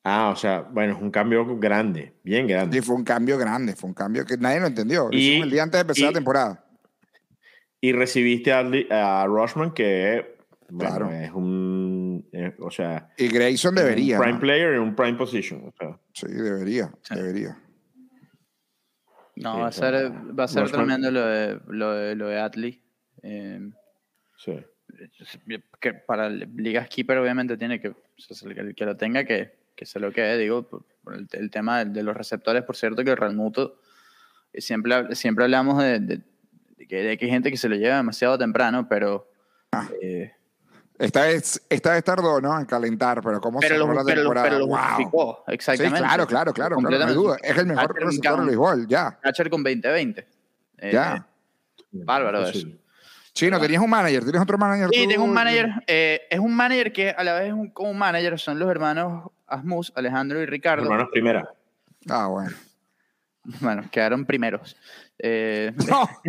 Ah, o sea, bueno, es un cambio grande, bien grande. Y fue un cambio grande, fue un cambio que nadie lo entendió. Y- hicimos el día antes de empezar y- la temporada. Y recibiste a, Rushman, que bueno, Claro. es un. o sea, Y Grayson debería. un prime ¿no? player en un prime position. o sea. Sí, debería, Sí. debería. No, Sí, va a ser, va a ser Rushman- tremendo lo de, lo de, lo de Atlee. Eh, Sí. Que para ligas keeper obviamente tiene que, o sea, el que, lo tenga que, que se lo quede, digo, por, por el, el tema de, de los receptores, por cierto que el Ralmuto, eh, siempre, siempre hablamos de, de- de que, de que hay gente que se lo lleva demasiado temprano, pero... Ah. eh, Esta vez, esta vez tardó, ¿no? En calentar, pero ¿cómo pero, cerró lo, la pero, lo- temporada? pero lo Wow. justificó, Sí, exactamente. claro, claro, claro, claro, no hay duda. Es el mejor receptor del con- béisbol, ya. Catcher con 20-20. Eh, Ya. Bárbaro eso. Sí. Chino, tenías un manager, tienes otro manager. Sí, tú? tengo un manager. eh, es un manager que a la vez es un, como un manager. Son los hermanos Asmus, Alejandro y Ricardo. Hermanos primera. Ah, bueno. Bueno, quedaron primeros. Eh, (laughs) No, (laughs)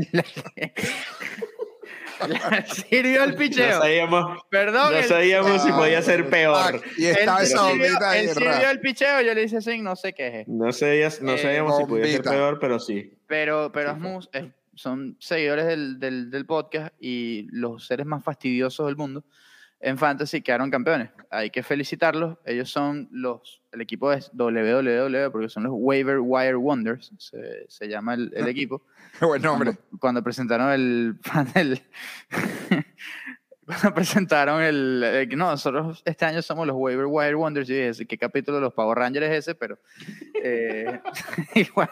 sirvió el No picheo. sabíamos, Perdón. no el- sabíamos si podía ser ah, peor. y él estaba esa sirvió, bombita él sirvió ¿verdad? el picheo, yo le hice así, no sé qué es. No, sabías, no Eh, sabíamos si podía ser peor, pero sí. Pero, pero Asmus es- son seguidores del, del, del podcast y los seres más fastidiosos del mundo en Fantasy quedaron campeones. Hay que felicitarlos. Ellos son los, el equipo es WWW porque son los Waiver Wire Wonders, se, se llama el, el (laughs) equipo. Qué buen nombre. Cuando, cuando presentaron el (laughs) panel, cuando (laughs) presentaron el, eh, no, nosotros este año somos los Waiver Wire Wonders, yo dije, ¿qué capítulo de los Power Rangers es ese? Pero eh, (laughs) (laughs) igual,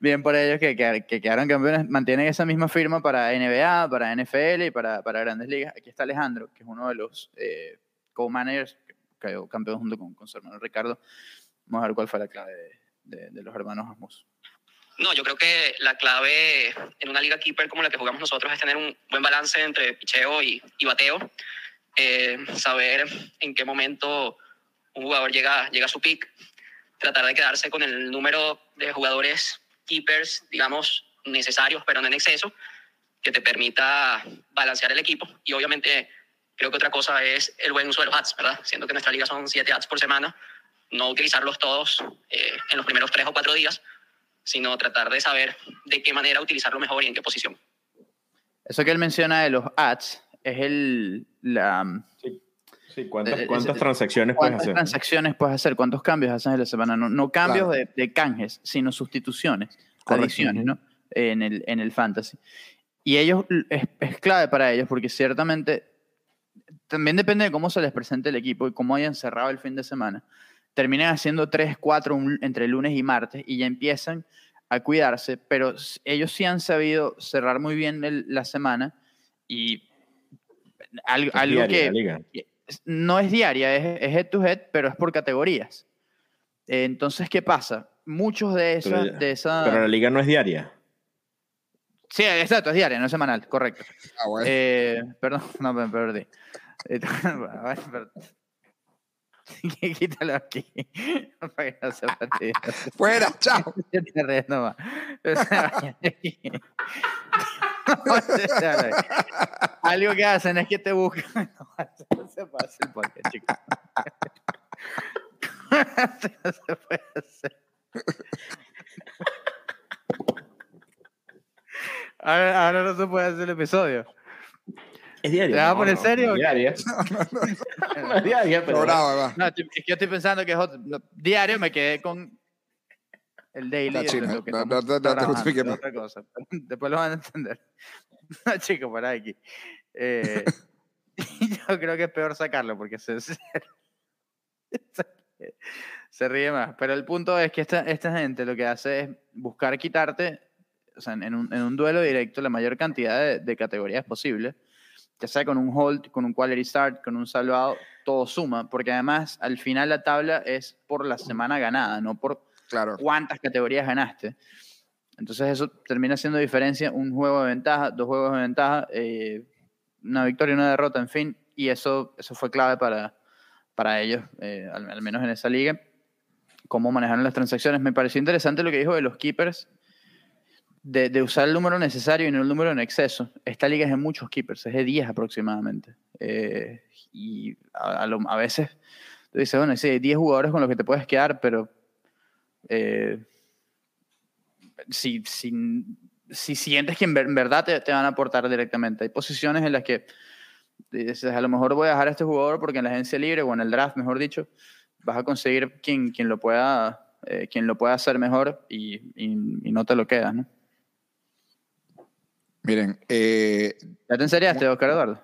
bien por ellos que, que, que quedaron campeones, mantienen esa misma firma para NBA, para NFL y para, para grandes ligas. Aquí está Alejandro, que es uno de los eh, co-managers, que quedó campeón junto con, con su hermano Ricardo. Vamos a ver cuál fue la clave de, de- de los hermanos Asmus. No, yo creo que la clave en una liga keeper como la que jugamos nosotros es tener un buen balance entre picheo y, y bateo. Eh, saber en qué momento un jugador llega, llega a su pick. Tratar de quedarse con el número de jugadores keepers, digamos, necesarios, pero no en exceso, que te permita balancear el equipo. Y obviamente creo que otra cosa es el buen uso de los ads, ¿verdad? Siendo que nuestra liga son siete ads por semana, no utilizarlos todos eh, en los primeros tres o cuatro días, sino tratar de saber de qué manera utilizarlo mejor y en qué posición. Eso que él menciona de los ads es el, la, Sí, ¿cuántas, Eh, cuántas transacciones puedes cuántas hacer? transacciones puedes hacer, cuántos cambios haces en la semana. No, no cambios Claro. de, de canjes, sino sustituciones, Correcto. adiciones, ¿no? En el, en el fantasy. Y ellos, es, es clave para ellos porque ciertamente también depende de cómo se les presente el equipo y cómo hayan cerrado el fin de semana. Terminan haciendo 3, 4 un- entre lunes y martes y ya empiezan a cuidarse, pero ellos sí han sabido cerrar muy bien el- la semana y algo, Es algo diaria que la liga. es- no es diaria, es, es head to head, pero es por categorías. Eh, Entonces, ¿qué pasa? Muchos de Pero esas... ya- De esa... Pero la liga no es diaria. Sí, exacto, es diaria, no es semanal, correcto. Ah, bueno. Eh, perdón, (laughs) no me perdí. (laughs) Eh, a ver, per- (laughs) Quítalo aquí. (laughs) Para que no se fastidioso. Fuera, chao. (laughs) Te ríes nomás. Sea, no, sea, Algo que hacen es que te buscan. No, se pasa el podcast, chicos. No se puede hacer. Ahora, ahora no se puede hacer el episodio. Es diaria. ¿Te vas a No, poner no, serio no No es diaria, pero. Bravo, va. No, es que yo estoy pensando que es otro. no, diario me quedé con el daily. No, lo que no, no te- no te justifiques es más. otra cosa. (laughs) Después lo van a entender. (laughs) No, chicos, para aquí. Eh, (laughs) yo creo que es peor sacarlo porque se, se, se ríe más. Pero el punto es que esta, esta gente lo que hace es buscar quitarte, o sea, en un, en un duelo directo, la mayor cantidad de, de categorías posible. Ya sea con un hold, con un quality start, con un salvado, todo suma, porque además al final la tabla es por la semana ganada, no por Claro. cuántas categorías ganaste. Entonces eso termina siendo diferencia, un juego de ventaja, dos juegos de ventaja, eh, una victoria y una derrota, en fin, y eso, eso fue clave para, para ellos, eh, al, al menos en esa liga, cómo manejaron las transacciones. Me pareció interesante lo que dijo de los keepers, de, de usar el número necesario y no el número en exceso. Esta liga es de muchos keepers, es de 10 aproximadamente. Eh, y a, a lo- a veces tú dices, bueno, sí, hay 10 jugadores con los que te puedes quedar, pero eh, si, si si sientes que en, ver- en verdad te, te van a aportar directamente. Hay posiciones en las que dices, a lo mejor voy a dejar a este jugador porque en la agencia libre o en el draft, mejor dicho, vas a conseguir quien, quien, lo, pueda, eh, quien lo pueda hacer mejor y, y- y no te lo quedas, ¿no? Miren, eh, ¿Ya te enseriaste, Oscar Eduardo?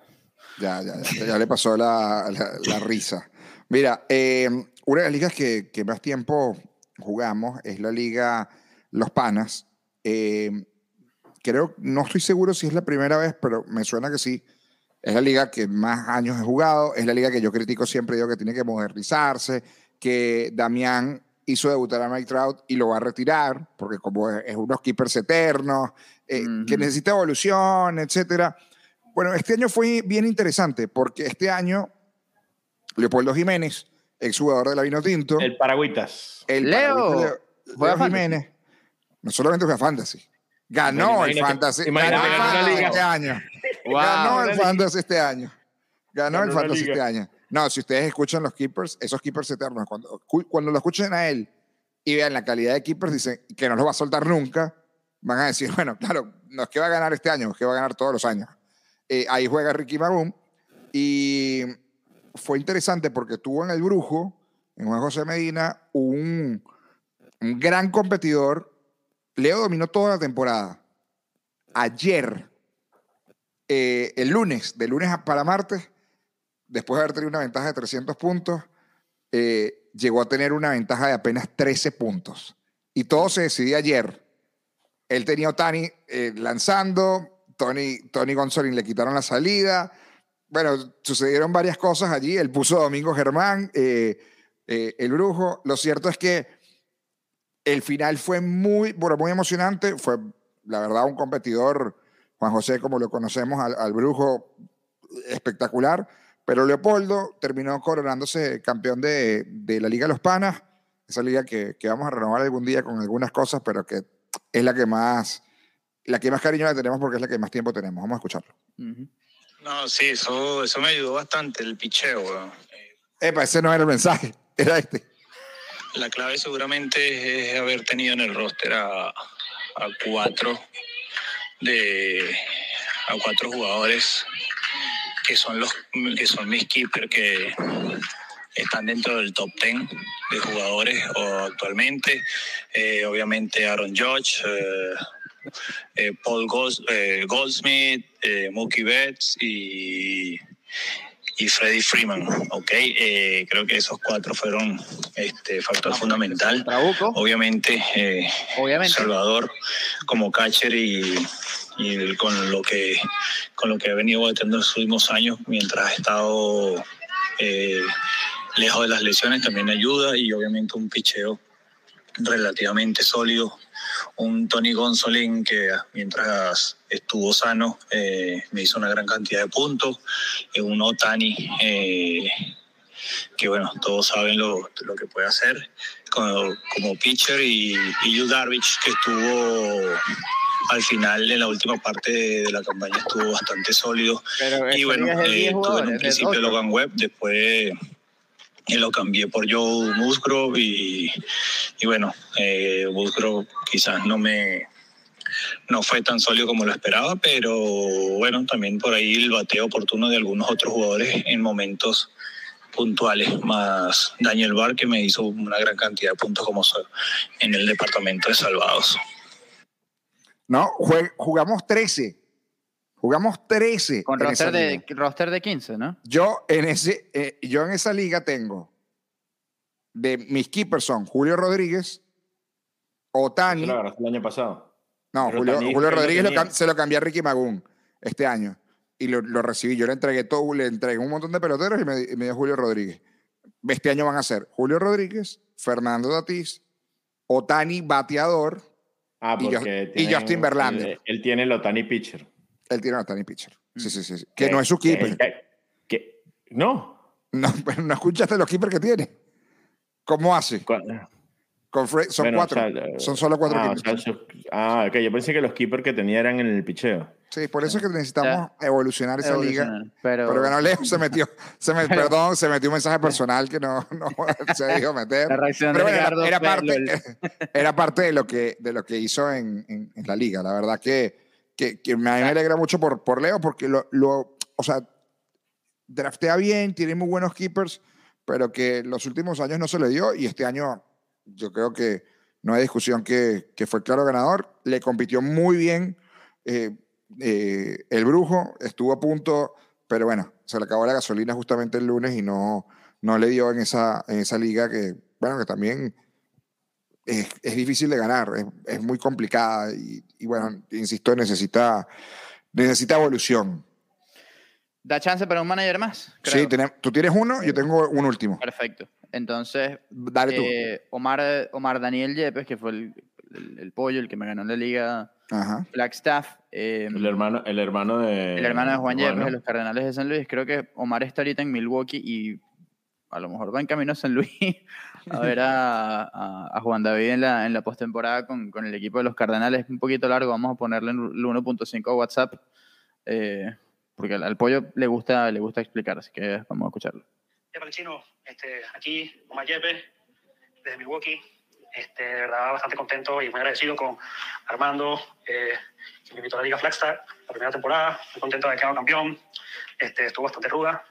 Ya, ya, ya, ya le pasó la, la- la risa. Mira, eh, una de las ligas que, que más tiempo jugamos es la liga Los Panas. Eh, creo, no estoy seguro si es la primera vez, pero me suena que sí. Es la liga que más años he jugado, es la liga que yo critico siempre, digo que tiene que modernizarse, que Damián hizo debutar a Mike Trout y lo va a retirar, porque como es, es unos keepers eternos, eh, que Ujú. necesita evolución, etcétera. Bueno, este año fue bien interesante porque este año Leopoldo Jiménez, exjugador de la Vino Tinto, El Paragüitas. el Leo, Leo, ¿juega Leo fantasy? Jiménez, no solamente juega fantasy, ganó Bueno, el imagínate- fantasy, ganó el fantasy liga. este año, Wow. ganó el fantasy este año, ganó Ganó el fantasy este año. No, si ustedes escuchan los keepers, esos keepers eternos, cuando, cu- cuando lo escuchen a él y vean la calidad de keepers, dicen que no los va a soltar nunca, van a decir, (laughs) bueno, claro, no es que va a ganar este año, es que va a ganar todos los años. Eh, ahí juega Ricky Magum y fue interesante porque tuvo en el Brujo, en Juan José Medina, un, gran competidor. Leo dominó toda la temporada. Ayer, eh, el lunes, de lunes para martes, después de haber tenido una ventaja de 300 puntos, eh, llegó a tener una ventaja de apenas 13 puntos. Y todo se decidía ayer. Él tenía a eh, lanzando, Tony, Tony le quitaron la salida. Bueno, sucedieron varias cosas allí. Él puso a Domingo Germán, eh, el brujo. Lo cierto es que el final fue muy, bueno, muy emocionante. Fue, la verdad, un competidor, Juan José, como lo conocemos, al, al brujo, espectacular. Pero Leopoldo terminó coronándose campeón de, de la Liga de los Panas, esa liga que, que vamos a renovar algún día con algunas cosas, pero que es la que más, la que más cariño le tenemos porque es la que más tiempo tenemos. Vamos a escucharlo. Ujú. No, sí, eso, eso me ayudó bastante, el picheo. weón. Eh, Epa, ese no era el mensaje, (laughs) era este. La clave seguramente es haber tenido en el roster a, a cuatro de a cuatro jugadores que son los que son mis keepers que están dentro del top 10 de jugadores o actualmente. Eh, obviamente Aaron Judge, eh, eh, Paul eh, Goldsmith, Mookie Betts y, y Freddie Freeman. ¿ok? Eh, creo que esos cuatro fueron este, factor fundamental. Trabuco, Obviamente, eh, obviamente. Salvador como catcher y, y con lo que con lo que ha venido batiendo en los últimos años mientras ha estado eh, lejos de las lesiones también ayuda y obviamente un picheo relativamente sólido. Un Tony Gonsolin que mientras estuvo sano eh, me hizo una gran cantidad de puntos. Y un Otani eh, que bueno todos saben lo, lo que puede hacer como, pitcher y, y Yu que estuvo al final en la última parte de, la campaña estuvo bastante sólido Pero y bueno liga es de 10 eh, tuve en un principio 8. Logan Webb después eh, lo cambié por Joe Musgrove y, y bueno eh, Musgrove quizás no me no fue tan sólido como lo esperaba pero bueno también por ahí el bateo oportuno de algunos otros jugadores en momentos puntuales, más Daniel Barr, que me hizo una gran cantidad de puntos como en el departamento de salvados. No, jue- jugamos 13. Jugamos 13. Con roster de, roster de 15, ¿no? Yo en, ese, eh, yo en esa liga tengo de mis keepers son Julio Rodríguez, Otani. Agarraste el año pasado. No, Pero Julio, Otani, Julio lo Rodríguez lo se lo cambié a Ricky Magún este año. Y lo, lo recibí. Yo le entregué todo, le entregué un montón de peloteros y me, y me dio Julio Rodríguez. Este año van a ser Julio Rodríguez, Fernando Tatís, Otani bateador. Ah, Y porque y tienen- Justin Verlander. Él, él tiene el Otani Pitcher. Él tiene a Otani pitcher. Mm. Sí, sí, sí. sí. Que no es su keeper. que- que- no. (laughs) No, pero no escuchaste los keepers que tiene. ¿Cómo hace? Cu- Con Fre- son Bueno, o cuatro. sea, son solo cuatro ah, o keepers. sea, sus- ah, ok. Yo pensé que los keepers que tenía eran en el picheo. Sí, por eso es que necesitamos evolucionar esa liga. Evolucionar, Pero, Pero ganó Leo, se metió, se me, (laughs) perdón, se metió un mensaje personal que no, no (laughs) se dijo meter. la reacción Pero de bueno, era, fue parte, (laughs) era parte de lo que, de lo que hizo en, en- en la liga. La verdad que, que, que me, me alegra mucho por, por Leo porque lo, lo, o sea, draftea bien, tiene muy buenos keepers, pero que los últimos años no se le dio y este año yo creo que no hay discusión que, que fue claro ganador. Le compitió muy bien eh, eh, el brujo, estuvo a punto, pero bueno, se le acabó la gasolina justamente el lunes y no, no le dio en esa, en esa liga que, bueno, que también es, es difícil de ganar, es, es muy complicada y, y bueno, insisto, necesita, necesita evolución. Da chance para un manager más. Sí, creo. tenem- tú tienes uno, yo tengo un último. Perfecto. Entonces, Dale tú. eh, Omar, Omar Daniel Yepes, que fue el, el- el pollo, el que me ganó en la liga Ajá. Flagstaff, eh, El hermano, el hermano de. el hermano de Juan Yepes ¿no? de los Cardenales de San Luis. Creo que Omar está ahorita en Milwaukee y a lo mejor va en camino a San Luis (laughs) a ver a, a- a Juan David en la, en la postemporada con, con el equipo de los Cardenales. Es un poquito largo, vamos a ponerle el 1.5 a WhatsApp, eh, porque al, al pollo le gusta, le gusta explicar, así que vamos a escucharlo. Epa, el chino, este, aquí, Omar Yepes, desde Milwaukee. Este, de verdad, bastante contento y muy agradecido con Armando, eh, que me invitó a la Liga Flagstaff la primera temporada. Muy contento de haber quedado campeón. Este, estuvo bastante ruda.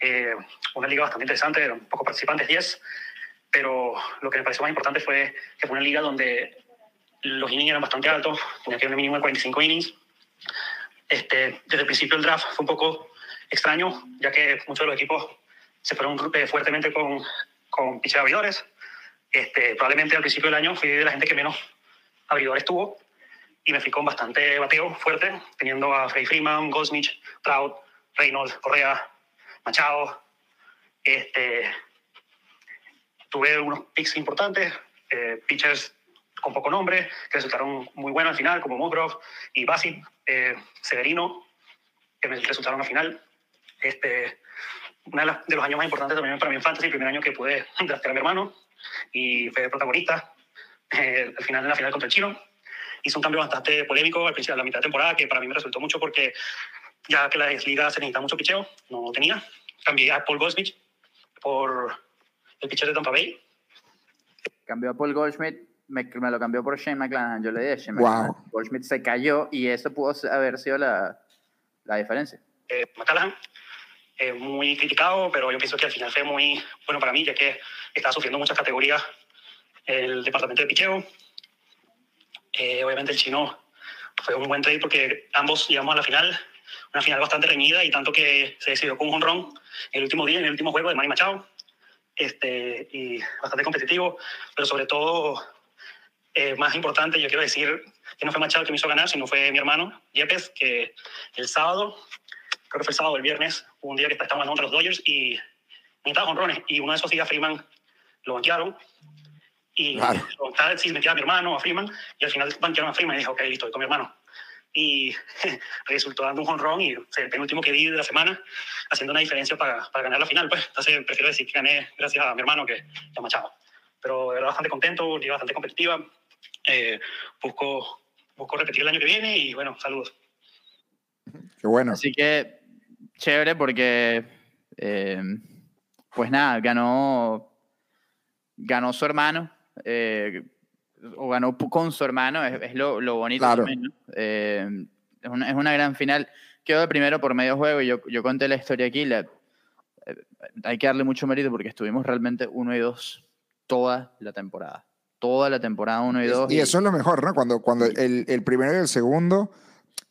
Eh, una liga bastante interesante, eran pocos participantes, 10. Pero lo que me pareció más importante fue que fue una liga donde los innings eran bastante altos, tenía que haber un mínimo de 45 innings. Este, desde el principio el draft fue un poco extraño, ya que muchos de los equipos se fueron eh, fuertemente con, con abridores. Este, probablemente al principio del año fui de la gente que menos abridores tuvo y me fui con bastante bateo fuerte, teniendo a Freddy Freeman, Goldsmith, Trout, Reynolds, Correa, Machado. Este, tuve unos picks importantes, eh, pitchers con poco nombre, que resultaron muy buenos al final, como Musgrove y Bassett, eh, Severino, que me resultaron al final. Este, uno de, los años más importantes también para en Fantasy, el primer año que pude (laughs) draftear a mi hermano y fue protagonista eh, al final en la final contra el Chino. Hizo un cambio bastante polémico al principio de la mitad de temporada que para mí me resultó mucho porque ya que la liga se necesita mucho picheo, no tenía. Cambié a Paul Goldsmith por el pitcher de Tampa Bay. Cambió a Paul Goldschmidt, me, me lo cambió por Shane McClanahan. Yo le dije, Shane Wow. McClanahan. Goldschmidt se cayó y eso pudo haber sido la, la diferencia. eh, McCallaghan, eh, muy criticado, pero yo pienso que al final fue muy bueno para mí, ya que estaba sufriendo muchas categorías el departamento de picheo. Eh, obviamente el chino fue un buen trade porque ambos llegamos a la final, una final bastante reñida y tanto que se decidió con un honrón el último día, en el último juego de Manny Machado. Este, y bastante competitivo, pero sobre todo, eh, más importante, yo quiero decir que no fue Machado que me hizo ganar, sino fue mi hermano, Yepes, que el sábado creo que fue el sábado el viernes, hubo un día que estábamos contra los Dodgers y necesitaba honrones. Y uno de esos días Freeman lo banquearon. Y Claro. lo banqueaba, si metía a mi hermano a Freeman. Y al final banquearon a Freeman y dije, ok, listo, voy con mi hermano. Y (laughs) resultó dando un honrón y o sea, el penúltimo que di de la semana, haciendo una diferencia para, para ganar la final. Pues. Entonces prefiero decir que gané gracias a mi hermano que a Machado. Pero de verdad bastante contento, bastante competitiva. Eh, busco, busco repetir el año que viene y bueno, saludos. Qué bueno. Así que chévere porque, eh, pues nada, ganó, ganó su hermano, eh, o ganó con su hermano, es, es lo, lo bonito Claro. también, ¿no? Eh, es, una, es una gran final. Quedó de primero por medio juego y yo, yo conté la historia aquí. la- eh, hay que darle mucho mérito porque estuvimos realmente uno y dos toda la temporada. Toda la temporada uno y dos. Y eso es lo mejor, ¿no? Cuando, cuando el, el primero y el segundo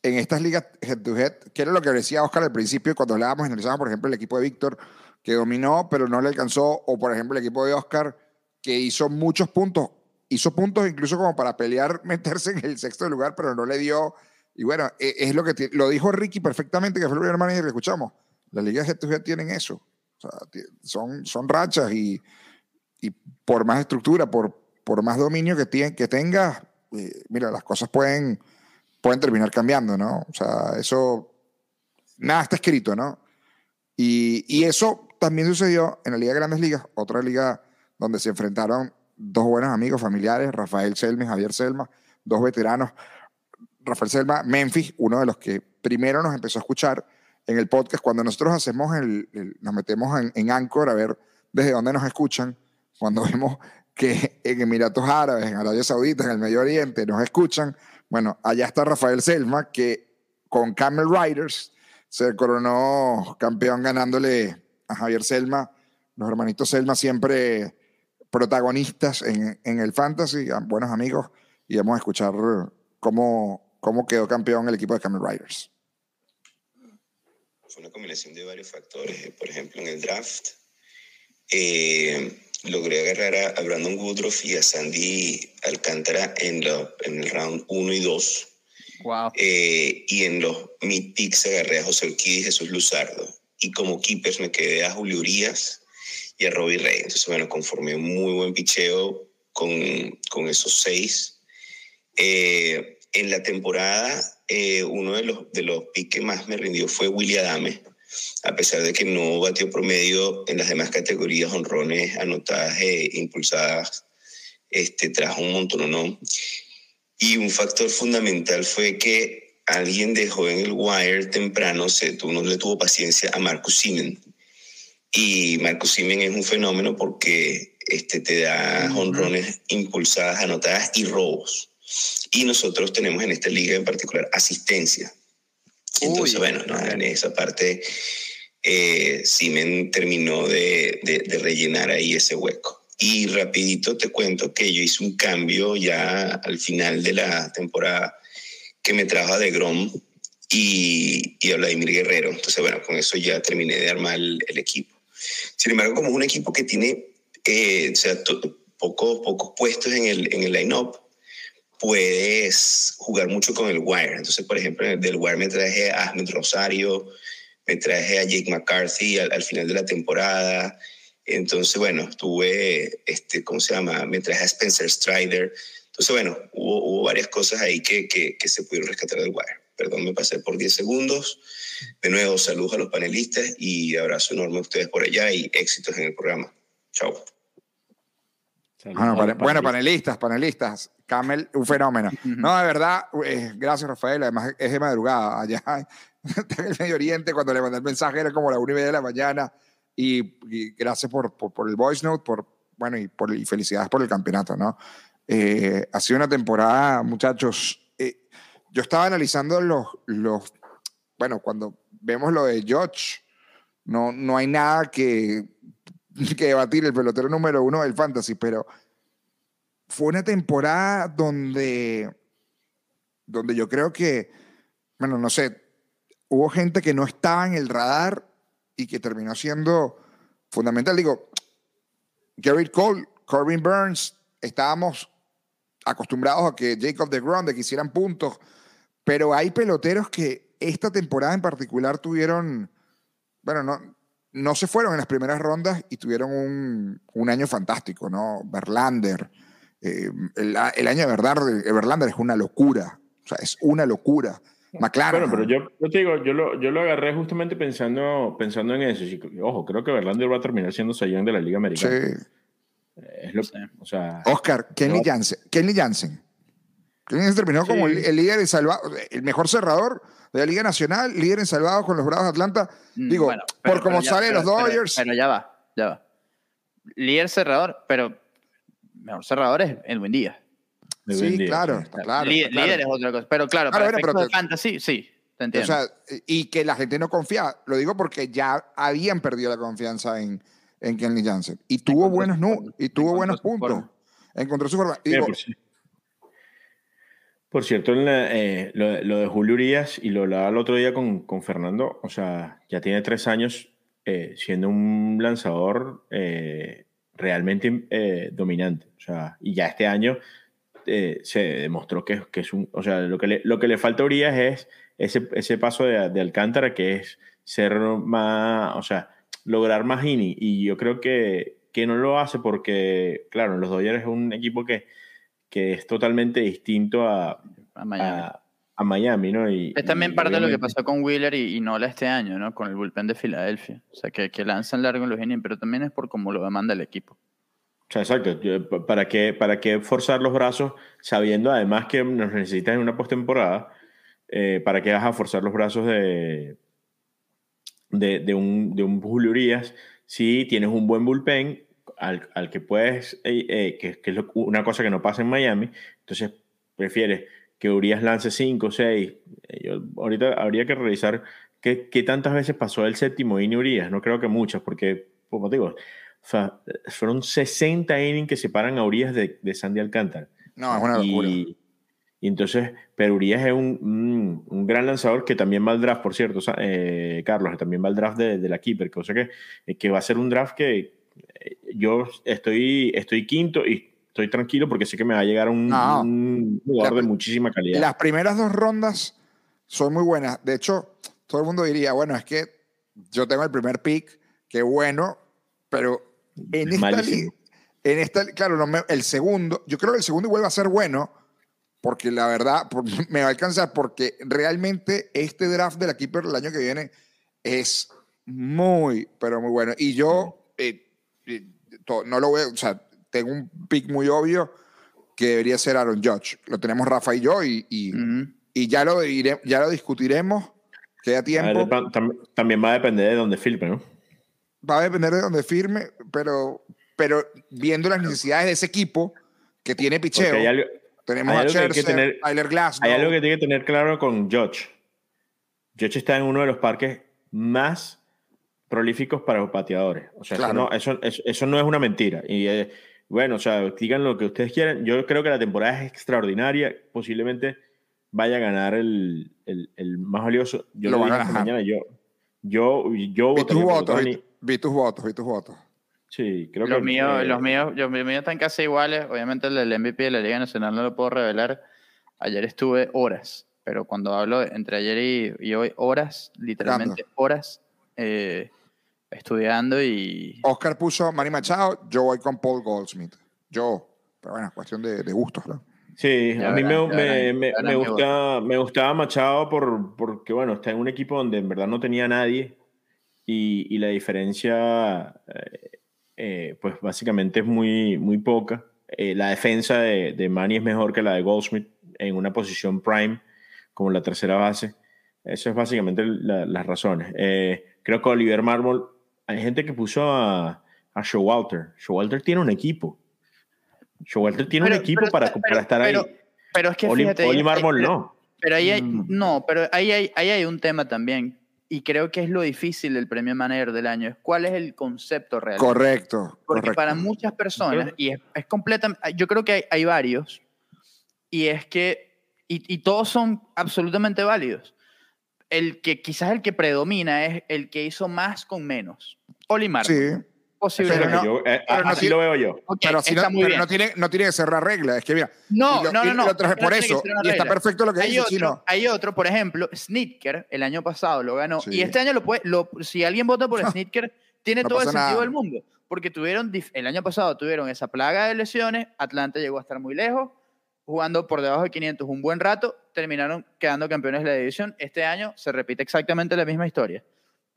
en estas ligas head to head, que era lo que decía Oscar al principio, cuando hablábamos y analizábamos, por ejemplo, el equipo de Víctor, que dominó, pero no le alcanzó, o por ejemplo, el equipo de Oscar, que hizo muchos puntos, hizo puntos incluso como para pelear, (laughs) meterse en el sexto lugar, pero no le dio. Y bueno, e- es lo que lo dijo Ricky perfectamente, que fue el primer manager que escuchamos. Las ligas head to head tienen eso. O sea, son, son rachas y, y por más estructura, por, por más dominio que, tien- que tengas, eh, mira, las cosas pueden, pueden terminar cambiando, ¿no? O sea, eso, nada está escrito, ¿no? Y, y eso también sucedió en la Liga de Grandes Ligas, otra liga donde se enfrentaron dos buenos amigos familiares, Rafael Selma y Javier Selma, dos veteranos. Rafael Selma, Memphis, uno de los que primero nos empezó a escuchar en el podcast. Cuando nosotros hacemos el- nos metemos en, en Anchor a ver desde dónde nos escuchan, cuando vemos que en Emiratos Árabes, en Arabia Saudita, en el Medio Oriente nos escuchan, bueno, allá está Rafael Selma, que con Camel Riders se coronó campeón ganándole a Javier Selma. Los hermanitos Selma siempre protagonistas en, en el fantasy, buenos amigos, y vamos a escuchar cómo, cómo quedó campeón el equipo de Camel Riders. Fue una combinación de varios factores. Por ejemplo, en el draft eh, logré agarrar a, Brandon Woodruff y a Sandy Alcántara en, la- en el round 1 y 2. Wow. Eh, y en los mid picks agarré a José Urquidi y Jesús Luzardo. Y como keepers me quedé a Julio Urias y a Robbie Rey. Entonces, bueno, conformé un muy buen picheo con, con esos seis. Eh, en la temporada, eh, uno de los, de los picks que más me rindió fue Willy Adame. A pesar de que no batió promedio en las demás categorías, honrones, anotadas e impulsadas, este, trajo un montón, ¿no? Y un factor fundamental fue que alguien dejó en el wire temprano, se, no le tuvo paciencia a Marcus Simen. Y Marcus Simen es un fenómeno porque este, te da honrones impulsadas, anotadas y robos. Y nosotros tenemos en esta liga en particular asistencia. Entonces, Uy, bueno, nada, en esa parte eh, Simen terminó de, de- de rellenar ahí ese hueco. Y rapidito te cuento que yo hice un cambio ya al final de la temporada que me trajo a DeGrom y, y a Vladimir Guerrero. Entonces, bueno, con eso ya terminé de armar el, el equipo. Sin embargo, como es un equipo que tiene eh, o sea, pocos, pocos puestos en el, en el line-up, puedes jugar mucho con el wire. Entonces, por ejemplo, del wire me traje a Ahmed Rosario, me traje a Jake McCarthy al, al final de la temporada. Entonces, bueno, tuve, este, ¿cómo se llama? Me traje a Spencer Strider. Entonces, bueno, hubo, hubo varias cosas ahí que, que, que se pudieron rescatar del wire. Perdón, me pasé por 10 segundos. De nuevo, saludos a los panelistas y abrazo enorme a ustedes por allá y éxitos en el programa. Chao. Bueno, pane- bueno, panelistas, panelistas. Camel, un fenómeno. No, de verdad, eh, gracias Rafael. Además, es de madrugada. Allá (laughs) en el Medio Oriente, cuando le mandé el mensaje era como la una y media de la mañana. Y, y gracias por, por, por el voice note, por, bueno, y, por, y felicidades por el campeonato, ¿no? Eh, ha sido una temporada, muchachos. eh, yo estaba analizando los, los, bueno, cuando vemos lo de George, no, no hay nada que, que debatir el pelotero número uno del fantasy, pero fue una temporada donde, donde yo creo que, bueno, no sé, hubo gente que no estaba en el radar y que terminó siendo fundamental. Digo, Garrett Cole, Corbin Burns, estábamos acostumbrados a que Jacob de Grom, de que hicieran puntos, pero hay peloteros que esta temporada en particular tuvieron, bueno, no, no se fueron en las primeras rondas y tuvieron un, un año fantástico, ¿no? Verlander, eh, el, el año de Verlander, de Verlander es una locura, o sea, es una locura. McLaren. Bueno, pero yo, yo te digo, yo lo, yo lo agarré justamente pensando, pensando en eso. Y, ojo, creo que Verlander va a terminar siendo sayón de la Liga Americana. Sí. Es lo, o sea, Oscar, Kenley. Jansen. Kenley Jansen. Kenley Jansen terminó Sí. como el, el líder en salvado, el mejor cerrador de la Liga Nacional, líder en salvados con los Bravos de Atlanta. Mm, Digo, bueno, por pero- cómo salen los pero- Dodgers. Pero, ya va, ya va. Líder cerrador, pero mejor cerrador es Edwin Díaz. sí, buen día, claro, sí. está claro. líder, está claro. líder es otra cosa. Pero claro, Claro, para bueno, pero de te- fantasy, sí, te O entiendo. sea, y que la gente no confía. Lo digo porque ya habían perdido la confianza en, en Kenley Jansen. Y tuvo Encontró buenos forma. y tuvo buenos puntos. forma. Encontró su forma. Y digo, por cierto, en la- eh, lo, lo de Julio Urias, y lo hablaba el otro día con, con Fernando, o sea, ya tiene tres años eh, siendo un lanzador eh, realmente eh, dominante. O sea, y ya este año eh, se demostró que, que es un. O sea, lo que le, lo que le falta a Urias es ese, ese paso de, de Alcántara, que es ser más. O sea, lograr más inning. Y yo creo que, que no lo hace porque, claro, los Dodgers es un equipo que, que es totalmente distinto a, a Miami. a, a Miami, ¿no? Y, es también y parte de lo que obviamente- pasó con Wheeler y, y Nola este año, ¿no? Con el bullpen de Filadelfia. O sea, que, que lanzan largo en los innings, pero también es por cómo lo demanda el equipo. O sea, exacto. ¿Para qué, ¿Para qué forzar los brazos sabiendo además que nos necesitas en una postemporada? Eh, ¿Para qué vas a forzar los brazos de, de, de un, de un Julio Urias si tienes un buen bullpen al, al que puedes, eh, eh, que, que es lo- una cosa que no pasa en Miami? Entonces, prefieres que Urias lance 5 o 6. Yo, ahorita habría que revisar qué, qué tantas veces pasó el séptimo inning Urias. No creo que muchas, porque, como te digo, o sea, fueron 60 innings que separan a Urias de, de Sandy Alcántara. No, es una locura. Y, y entonces, pero Urias es un, un, gran lanzador que también va al draft, por cierto, eh, Carlos, también va al draft de, de la Keeper, cosa que, eh, que va a ser un draft que eh, yo estoy, estoy quinto y estoy tranquilo porque sé que me va a llegar un, No. un jugador La- de muchísima calidad. Las primeras dos rondas son muy buenas. De hecho, todo el mundo diría, bueno, es que yo tengo el primer pick, qué bueno, pero en esta, Malísimo. en esta claro, no me- el segundo, yo creo que el segundo igual va a ser bueno, porque la verdad por- (laughs) me va a alcanzar, porque realmente este draft de la Keeper el año que viene es muy, pero muy bueno. Y yo no lo veo, o sea, tengo un pick muy obvio que debería ser Aaron Judge. Lo tenemos Rafa y yo y, y, ya, lo diré- ya lo discutiremos. Queda ver, tiempo. tam- también va a depender de dónde filme, ¿no? Va a depender de donde firme, pero, pero viendo las necesidades de ese equipo que tiene picheo, hay algo, tenemos a que tener- Tyler Glasnow. hay algo que tiene que tener claro con George. George está en uno de los parques más prolíficos para los bateadores. O sea, eso Claro. no- eso, eso, eso no es una mentira. Y eh, bueno, o sea, digan lo que ustedes quieran. Yo creo que la temporada es extraordinaria. Posiblemente vaya a ganar el, el, el más valioso. Yo Lo lo, van a dije mañana. Yo, yo, yo vi tus votos, vi, vi tus votos, vi tus votos. Sí, creo Los que míos, eh, los míos, los míos están casi iguales. Obviamente el del MVP de la Liga Nacional no lo puedo revelar. Ayer estuve horas, pero cuando hablo entre ayer y, y hoy, horas, literalmente horas, eh, estudiando y... Oscar puso Manny Machado, yo voy con Paul Goldsmith. Yo, pero bueno, cuestión de, de gustos. ¿no? Sí, Ya a mí verán, me, me, verán, me- me gusta, gustaba Machado por, porque, bueno, está en un equipo donde en verdad no tenía nadie y, y la diferencia, eh, eh, pues básicamente es muy, muy poca. Eh, la defensa de, de Manny es mejor que la de Goldsmith en una posición prime como la tercera base. Eso es básicamente la- las razones. Eh, creo que Oliver Marmol, hay gente que puso a, a Showalter. Showalter tiene un equipo. Showalter tiene Pero- un equipo pero- para, pero- para estar pero- ahí. Pero es que Oli, fíjate... Oli ahí- Marmol pero- no. Pero ahí hay, Mm. no, pero ahí hay, ahí hay un tema también. Y creo que es lo difícil del premio manager del año. Es cuál es el concepto real. Correcto, Porque correcto. para muchas personas, y es, es completamente, yo creo que hay, hay varios, y es que, y, y todos son absolutamente válidos. El que quizás el que predomina es el que hizo más con menos. Oli Marmol, Sí, posiblemente. Pero no- yo- eh, pero no así tiene- lo veo yo. Ok, pero, si no, pero no, tiene, no tiene que ser la regla. Es que mira, No, lo- no, no, no. traje por eso. Y está perfecto lo que hay dice, otro, Chino. hay otro, por ejemplo, Snitker, el año pasado lo ganó. Sí. Y este año lo puede, lo, si alguien vota por (laughs) Snitker, tiene todo el sentido nada. del mundo. Porque tuvieron, el año pasado tuvieron esa plaga de lesiones, Atlanta llegó a estar muy lejos, jugando por debajo de 500 un buen rato, terminaron quedando campeones de la división. Este año se repite exactamente la misma historia.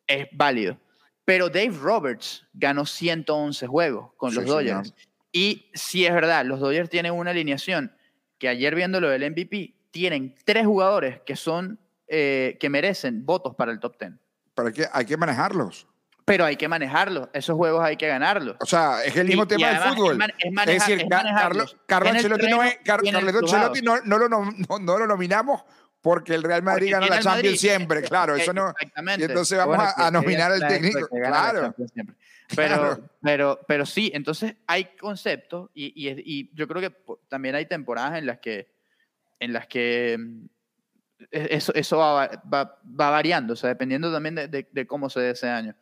Es válido. Pero Dave Roberts ganó 111 juegos con los Dodgers. señor. Y sí es verdad, los Dodgers tienen una alineación que ayer viendo lo del MVP, tienen tres jugadores que son, eh, que merecen votos para el top 10. Pero hay que, hay que manejarlos. Pero hay que manejarlos, esos juegos hay que ganarlos. O sea, es el mismo Y- y tema del fútbol. Es, man- es Es maneja- decir, es Carlos, Carlos Ancelotti no es- Car-. Ancelotti lo, no, no lo nominamos porque el Real Madrid Porque gana la Champions Madrid. siempre, claro, eso no. Exactamente. y entonces vamos a- nominar al técnico, claro. Pero, Claro. pero, pero sí, entonces hay conceptos y, y, yo creo que también hay temporadas en las que, en las que mm, e- eso, eso va, va variando, o sea, dependiendo también de, de- de cómo se dé ese año.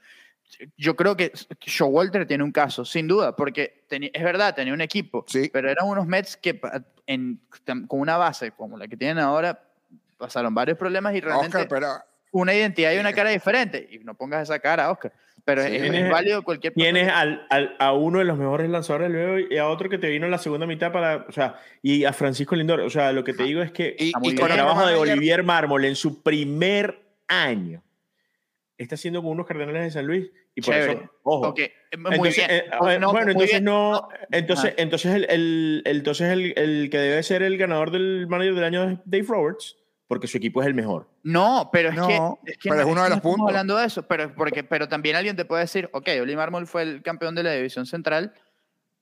Yo creo que Showalter tiene un caso, sin duda, porque es verdad, tenía un equipo, Sí. pero eran unos Mets que en- con una base como la que tienen ahora pasaron varios problemas y realmente Oscar, pero una identidad y una cara diferente. Y no pongas esa cara, Oscar. Pero Sí. es, es Tienes- válido cualquier Tienes al, al- a uno de los mejores lanzadores luego y a otro que te vino en la segunda mitad para, o sea, y a Francisco Lindor. O sea, lo que te digo es que y, y el con otro trabajo de Olivier Mármol en su primer año está haciendo con unos Cardenales de San Luis Y por Chévere. eso, ojo. Ok, eh, muy Entonces, bien. eh, ver, No, bueno, muy entonces bien. no, entonces, Ajá. entonces el, el- el- entonces el, el que debe ser el ganador del manager del año es Dave Roberts, porque su equipo es el mejor. No, pero es No, que. Es que pero es uno de no los estamos puntos. hablando de eso, pero, porque, pero también alguien te puede decir, ok, Oli Marmol fue el campeón de la división central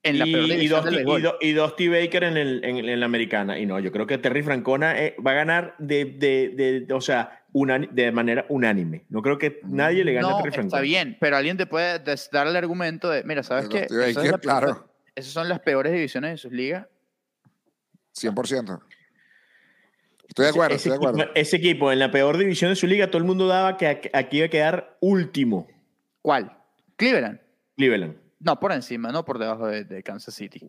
en la y, peor y, Dusty, del y, béisbol. Do- y Dusty Baker en, el, en, en la americana. Y no, yo creo que Terry Francona eh, va a ganar de, de, de- de- o sea, unani- de manera unánime. No creo que nadie le gane a No, Terry Francona. está bien, pero alguien te puede dar el argumento de, mira, ¿sabes qué? Dusty Esa es Baker, la peor- claro. Esas son las peores divisiones de sus ligas. 100%. Estoy de acuerdo, ese, estoy de acuerdo. equipo, ese equipo en la peor división de su liga, todo el mundo daba que aquí- aquí iba a quedar último. ¿Cuál? Cleveland. Cleveland. No, por encima, no por debajo de, de Kansas City.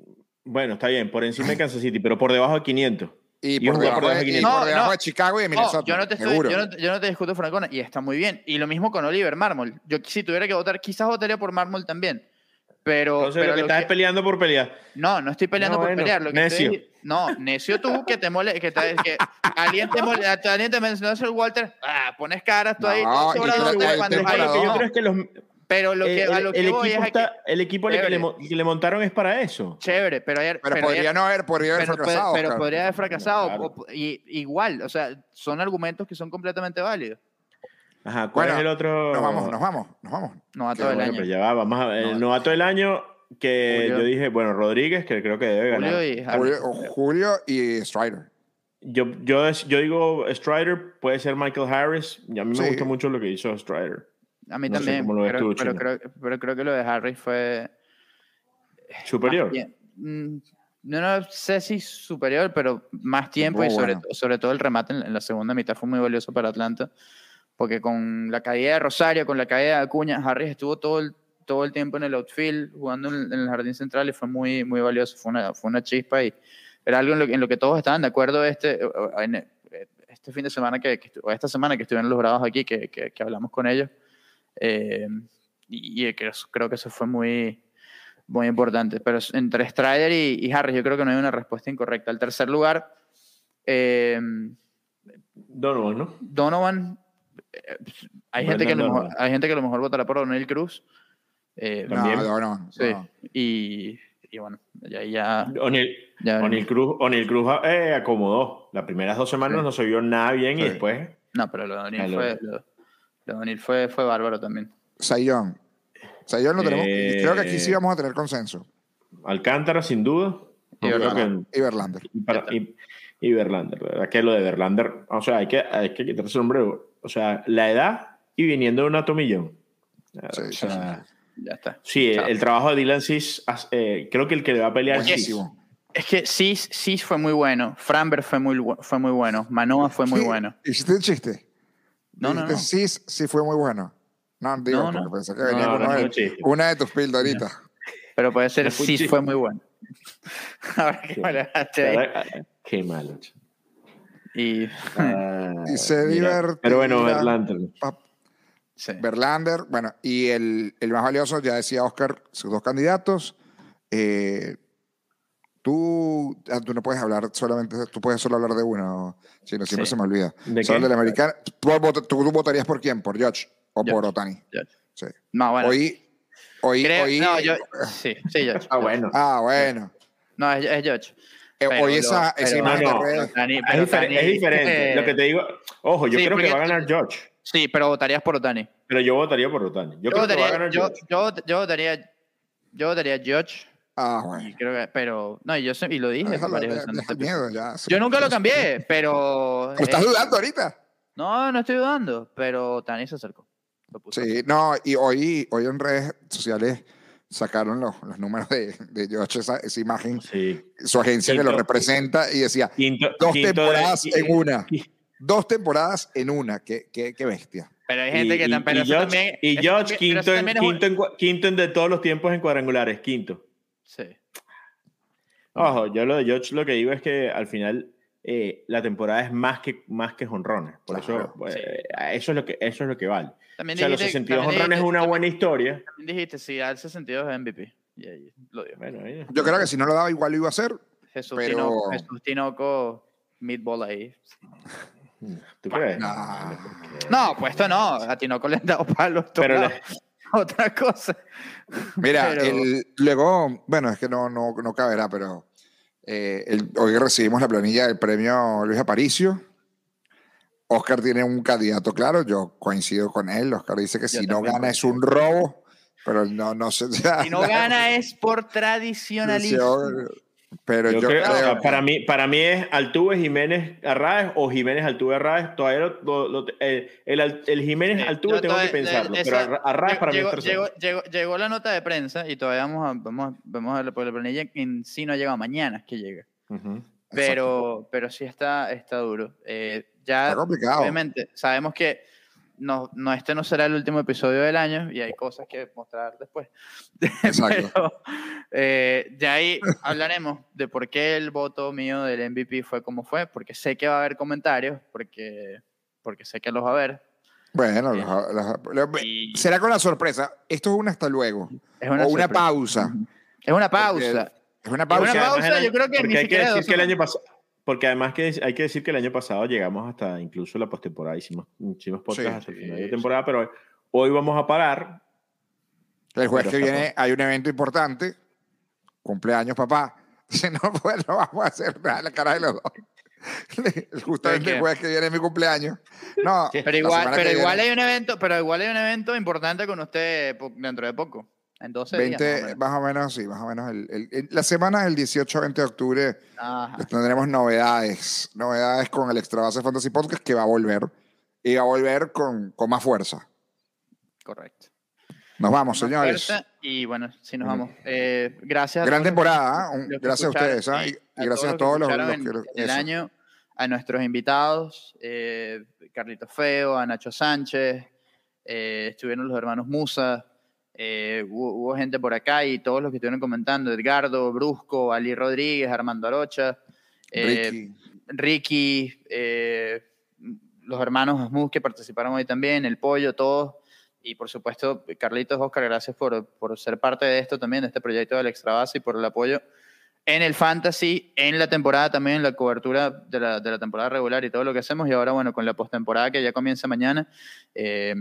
Bueno, está bien, por encima de Kansas City, pero por debajo de 500. Y a por debajo, por debajo de, de y 500. por No, debajo no. de Chicago y de Minnesota. yo no, te estoy, seguro. yo, no, yo no te discuto Francona y está muy bien. Y lo mismo con Oliver Marmol. Yo si tuviera que votar, quizás votaría por Marmol también. Pero, Entonces pero lo que lo estás que- es peleando por pelear. no, no estoy peleando No, por bueno, pelear. Lo que necio. estoy- no, necio tú que te mole, que, te- que alguien te mole, alguien te mencionó a Sir Walter, ah, pones caras tú ahí, No, y sobrador, creo- el Lo que yo creo es que los, pero lo que, el, a lo que el voy equipo es a que- está- el equipo le- que le, que le montaron es para eso. chévere, pero ayer, Pero, pero podría ayer- no haber, podría haber pero, fracasado. pero Oscar. podría haber fracasado. Claro. o- y, igual, o sea, son argumentos que son completamente válidos. Ajá, ¿cuál Bueno, es el otro? Nos vamos, nos vamos, nos vamos. No a Qué todo el Bueno, año. ya va, vamos a ver. El No. novato del año que Julio. yo dije, bueno, Rodríguez, que creo que debe ganar. Julio y Harry. Julio, Julio y Strider. Yo, yo, yo digo Strider, puede ser Michael Harris. Y a mí me Sí. gusta mucho lo que hizo Strider. A mí No también, lo pero, pero creo, pero creo que lo de Harry fue Superior. mm, No, no sé si superior, pero más tiempo Muy y sobre, bueno. sobre todo el remate en, en la segunda mitad fue muy valioso para Atlanta, porque con la caída de Rosario, con la caída de Acuña, Harris estuvo todo el, todo el tiempo en el outfield, jugando en, en el jardín central y fue muy, muy valioso, fue una, fue una chispa y era algo en lo, que- en lo que todos estaban de acuerdo este, en, este fin de semana, que, que o esta semana que estuvieron los bravos aquí, que, que- que hablamos con ellos. Eh, y, y eso- creo que eso fue muy, muy importante. Pero entre Strider y, y Harris, yo creo que no hay una respuesta incorrecta. El tercer lugar, eh, Donovan, ¿no? Donovan. eh, hay, gente que a lo mejor, Donovan. hay gente que a lo mejor votará por O'Neill Cruz. Eh, También. No, no, no. sí. no. Y, y bueno, ya, ya, O'Neal Cruz, Cruz eh, acomodó. Las primeras dos semanas Sí. no se vio nada bien y Sí. después. No, pero lo de O'Neill fue, lo, lo de O'Neill fue, fue bárbaro también. Sayón. Sayón lo tenemos. Eh, creo que aquí sí vamos a tener consenso. Alcántara, sin duda. Y Verlander. que- Y Verlander. y, para- y- y Verlander. la verdad que lo de Verlander, o sea, hay que, hay que quitarse el sombrero. O sea, la edad y viniendo de un atomillón. Sí, o sí, sea, Ya está. sí, el, Chao. el trabajo de Dylan Cis, eh, creo que el que le va a pelear es Cis. Es que Cis, Cis fue muy bueno, Framber fue muy, fue muy bueno, Manoa fue muy Sí, bueno. ¿Hiciste un chiste? No, no, no. Sí, sí fue muy bueno. No, digo, No, no. porque pensé que No, venía no, con no una, una de tus pildoritas. (laughs) Pero puede ser No fue muy bueno. (laughs) Ahora que me lo. Ahora, Qué malo. Y Ah, (laughs) Y se mira. divertirá. Pero bueno, Verlander. Pa- sí. Verlander, bueno, y el, el más valioso, ya decía Oscar, sus dos candidatos. Eh, tú, ah, tú no puedes hablar solamente, tú puedes solo hablar de uno, si no, siempre Sí. se me olvida. ¿De Solo del americano. ¿Tú, vot- tú votarías por quién? ¿Por George o George. por Otani? George. Sí. No, bueno. Hoy, hoy, creo- hoy, no, yo, sí, sí, George. Ah, bueno. ah, bueno. No, es, es George. Eh, Pero hoy esa, esa pero- imagen no, de redes- Otani- Es, pero diferente. Otani, es diferente. eh, Lo que te digo, ojo, yo sí, creo que va a ganar George, Sí, pero votarías por Otani. pero yo votaría por Otani. Yo, Yo, creo que va a votaría, ganar yo, George. yo, yo votaría, yo votaría George. Ah, Y bueno. creo que, pero, no, y yo sé- y lo dije Déjalo, varias ya- veces este miedo, ya. Yo nunca lo cambié, (laughs) pero. Estás eh, dudando ahorita. No, no estoy dudando, pero Tani se acercó. Sí, no, y hoy, hoy en redes sociales sacaron los, los números de, de George, esa, esa imagen, Sí. su agencia que lo Quinto- representa y decía, Quinto, dos quinto de- temporadas y- en una. y- Dos temporadas en una, qué, qué, qué bestia. Pero hay gente y- que y- y George, también. y eso George también- quinto, en, es quinto, en quinto en de todos los tiempos en cuadrangulares, quinto. Sí. Ojo, yo lo de George lo que digo es que al final eh, la temporada es más que, más que jonrones. Por Claro, eso, pues, sí. eso, es lo que, eso es lo que vale. También o sea, los dijiste- 62 también jonrones es una también- buena historia. También dijiste, si da el 62 es MVP. Y ahí lo. Bueno, ahí- Yo creo que si no lo daba, igual lo iba a hacer. Jesús, pero- Tinoco, Jesús Tinoco, meatball ahí. ¿Tú crees? Nah. No, puesto no. A Tinoco le han dado palos. Pero, le- (laughs) otra cosa. Mira, Pero- el- luego, bueno, es que no, no, no caberá, pero eh, el- hoy recibimos la planilla del premio Luis Aparicio. Oscar tiene un candidato claro, yo coincido con él. Oscar dice que Yo si no gana es un robo, pero no, no sé. (laughs) Si no gana es por tradicionalismo. Pero yo, Yo creo- o sea, creo- para, mí, para mí es Altuve Jiménez Arraez o Jiménez Altuve Arraez. Todavía lo- lo- lo- el, el, el Jiménez Sí, Altuve yo tengo que todavía- pensarlo, esa- pero Arra- Arraez para mí llegó, es tercero. llegó, llegó, llegó la nota de prensa y todavía vamos a, vamos, a- vamos a ver por la planilla en sí no ha llegado mañana, es que llega. Ujú. Pero, pero sí está, está duro. Eh, ya, Está complicado. obviamente, sabemos que no, no, este no será el último episodio del año y hay cosas que mostrar después. (laughs) Exacto. Pero eh, de ahí hablaremos de por qué el voto mío del MVP fue como fue, porque sé que va a haber comentarios, porque, porque sé que los va a haber. Bueno, Sí. los- los- los- Y será con la sorpresa. Esto es un hasta luego. es o una sorpresa. pausa. Es una pausa. Es una Es una pausa. Pausa, yo creo que ni hay que siquiera decir que el año pasado porque además que hay que decir que el año pasado llegamos hasta incluso la postemporada hicimos hicimos podcast Sí, hasta el sí, final de sí. temporada pero hoy vamos a parar El jueves que viene hay un evento importante. Cumpleaños, papá. (laughs) Si no, pues no vamos a hacer nada la cara de los dos. (laughs) Justamente el jueves que viene es mi cumpleaños. No, Pero igual, pero igual viene, hay un evento, pero igual hay un evento importante con usted dentro de poco. En 12 días. 20, más o menos. más o menos, sí, más o menos. el- el- el- la semana del 18-20 de octubre Ajá. les tendremos novedades. Novedades con el Extra Base Fantasy Podcast que va a volver. Y va a volver con, con más fuerza. Correcto. Nos vamos, señores. Y bueno, sí nos vamos. Eh, gracias. a Gran los que- temporada. los que Gracias a ustedes. sí, Y, y gracias a todos los, escucharon los en- que. el año, a nuestros invitados, eh, Carlito Feo, a Nacho Sánchez, eh, estuvieron los hermanos Musa, eh, hubo, hubo gente por acá y todos los que estuvieron comentando, Edgardo, Brusco, Ali Rodríguez, Armando Arocha, eh, Ricky. Ricky, eh, los hermanos Asmus que participaron hoy también, el pollo, todos. Y por supuesto, Carlitos, Oscar, gracias por, por ser parte de esto también, de este proyecto del Extra Base y por el apoyo en el Fantasy, en la temporada también, en la cobertura de la, de la temporada regular y todo lo que hacemos. Y ahora, bueno, con la postemporada que ya comienza mañana, eh,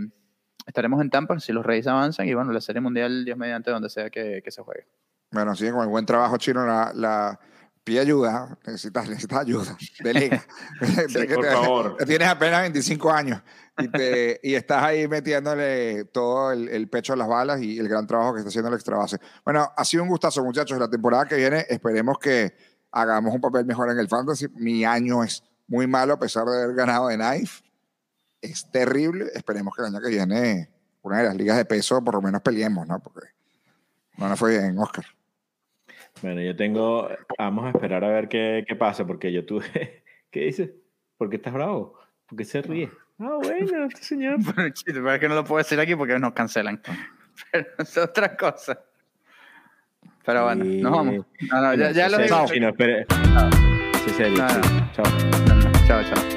estaremos en Tampa si los Reyes avanzan. Y bueno, la Serie Mundial, Dios mediante, donde sea que, que se juegue. Bueno, sigue con el buen trabajo chino. La, la, pide ayuda. Necesitas, necesitas ayuda. Delega. (laughs) (laughs) Sí, Que por te- favor. (laughs) Tienes apenas 25 años y, te- y estás ahí metiéndole todo el, el pecho a las balas y el gran trabajo que está haciendo el extra base. Bueno, ha sido un gustazo, muchachos. La temporada que viene esperemos que hagamos un papel mejor en el fantasy. Mi año es muy malo a pesar de haber ganado de Knife. Es terrible. Esperemos que el año que viene una de las ligas de peso por lo menos peleemos, ¿no? Porque no nos fue bien, Oscar. bueno yo tengo vamos a esperar a ver qué, qué pasa porque yo tuve (laughs) ¿qué dices? ¿por qué estás bravo? ¿por qué se ríe? ah bueno este señor (laughs) Bueno, chiste, pero es que no lo puedo decir aquí porque nos cancelan. (laughs) Pero es otra cosa. Pero bueno, Sí. nos vamos. No, no, ya, ya lo Sí, digo. sí, no, espere. Sí, serio, No, sí. Chao. Chao, chao.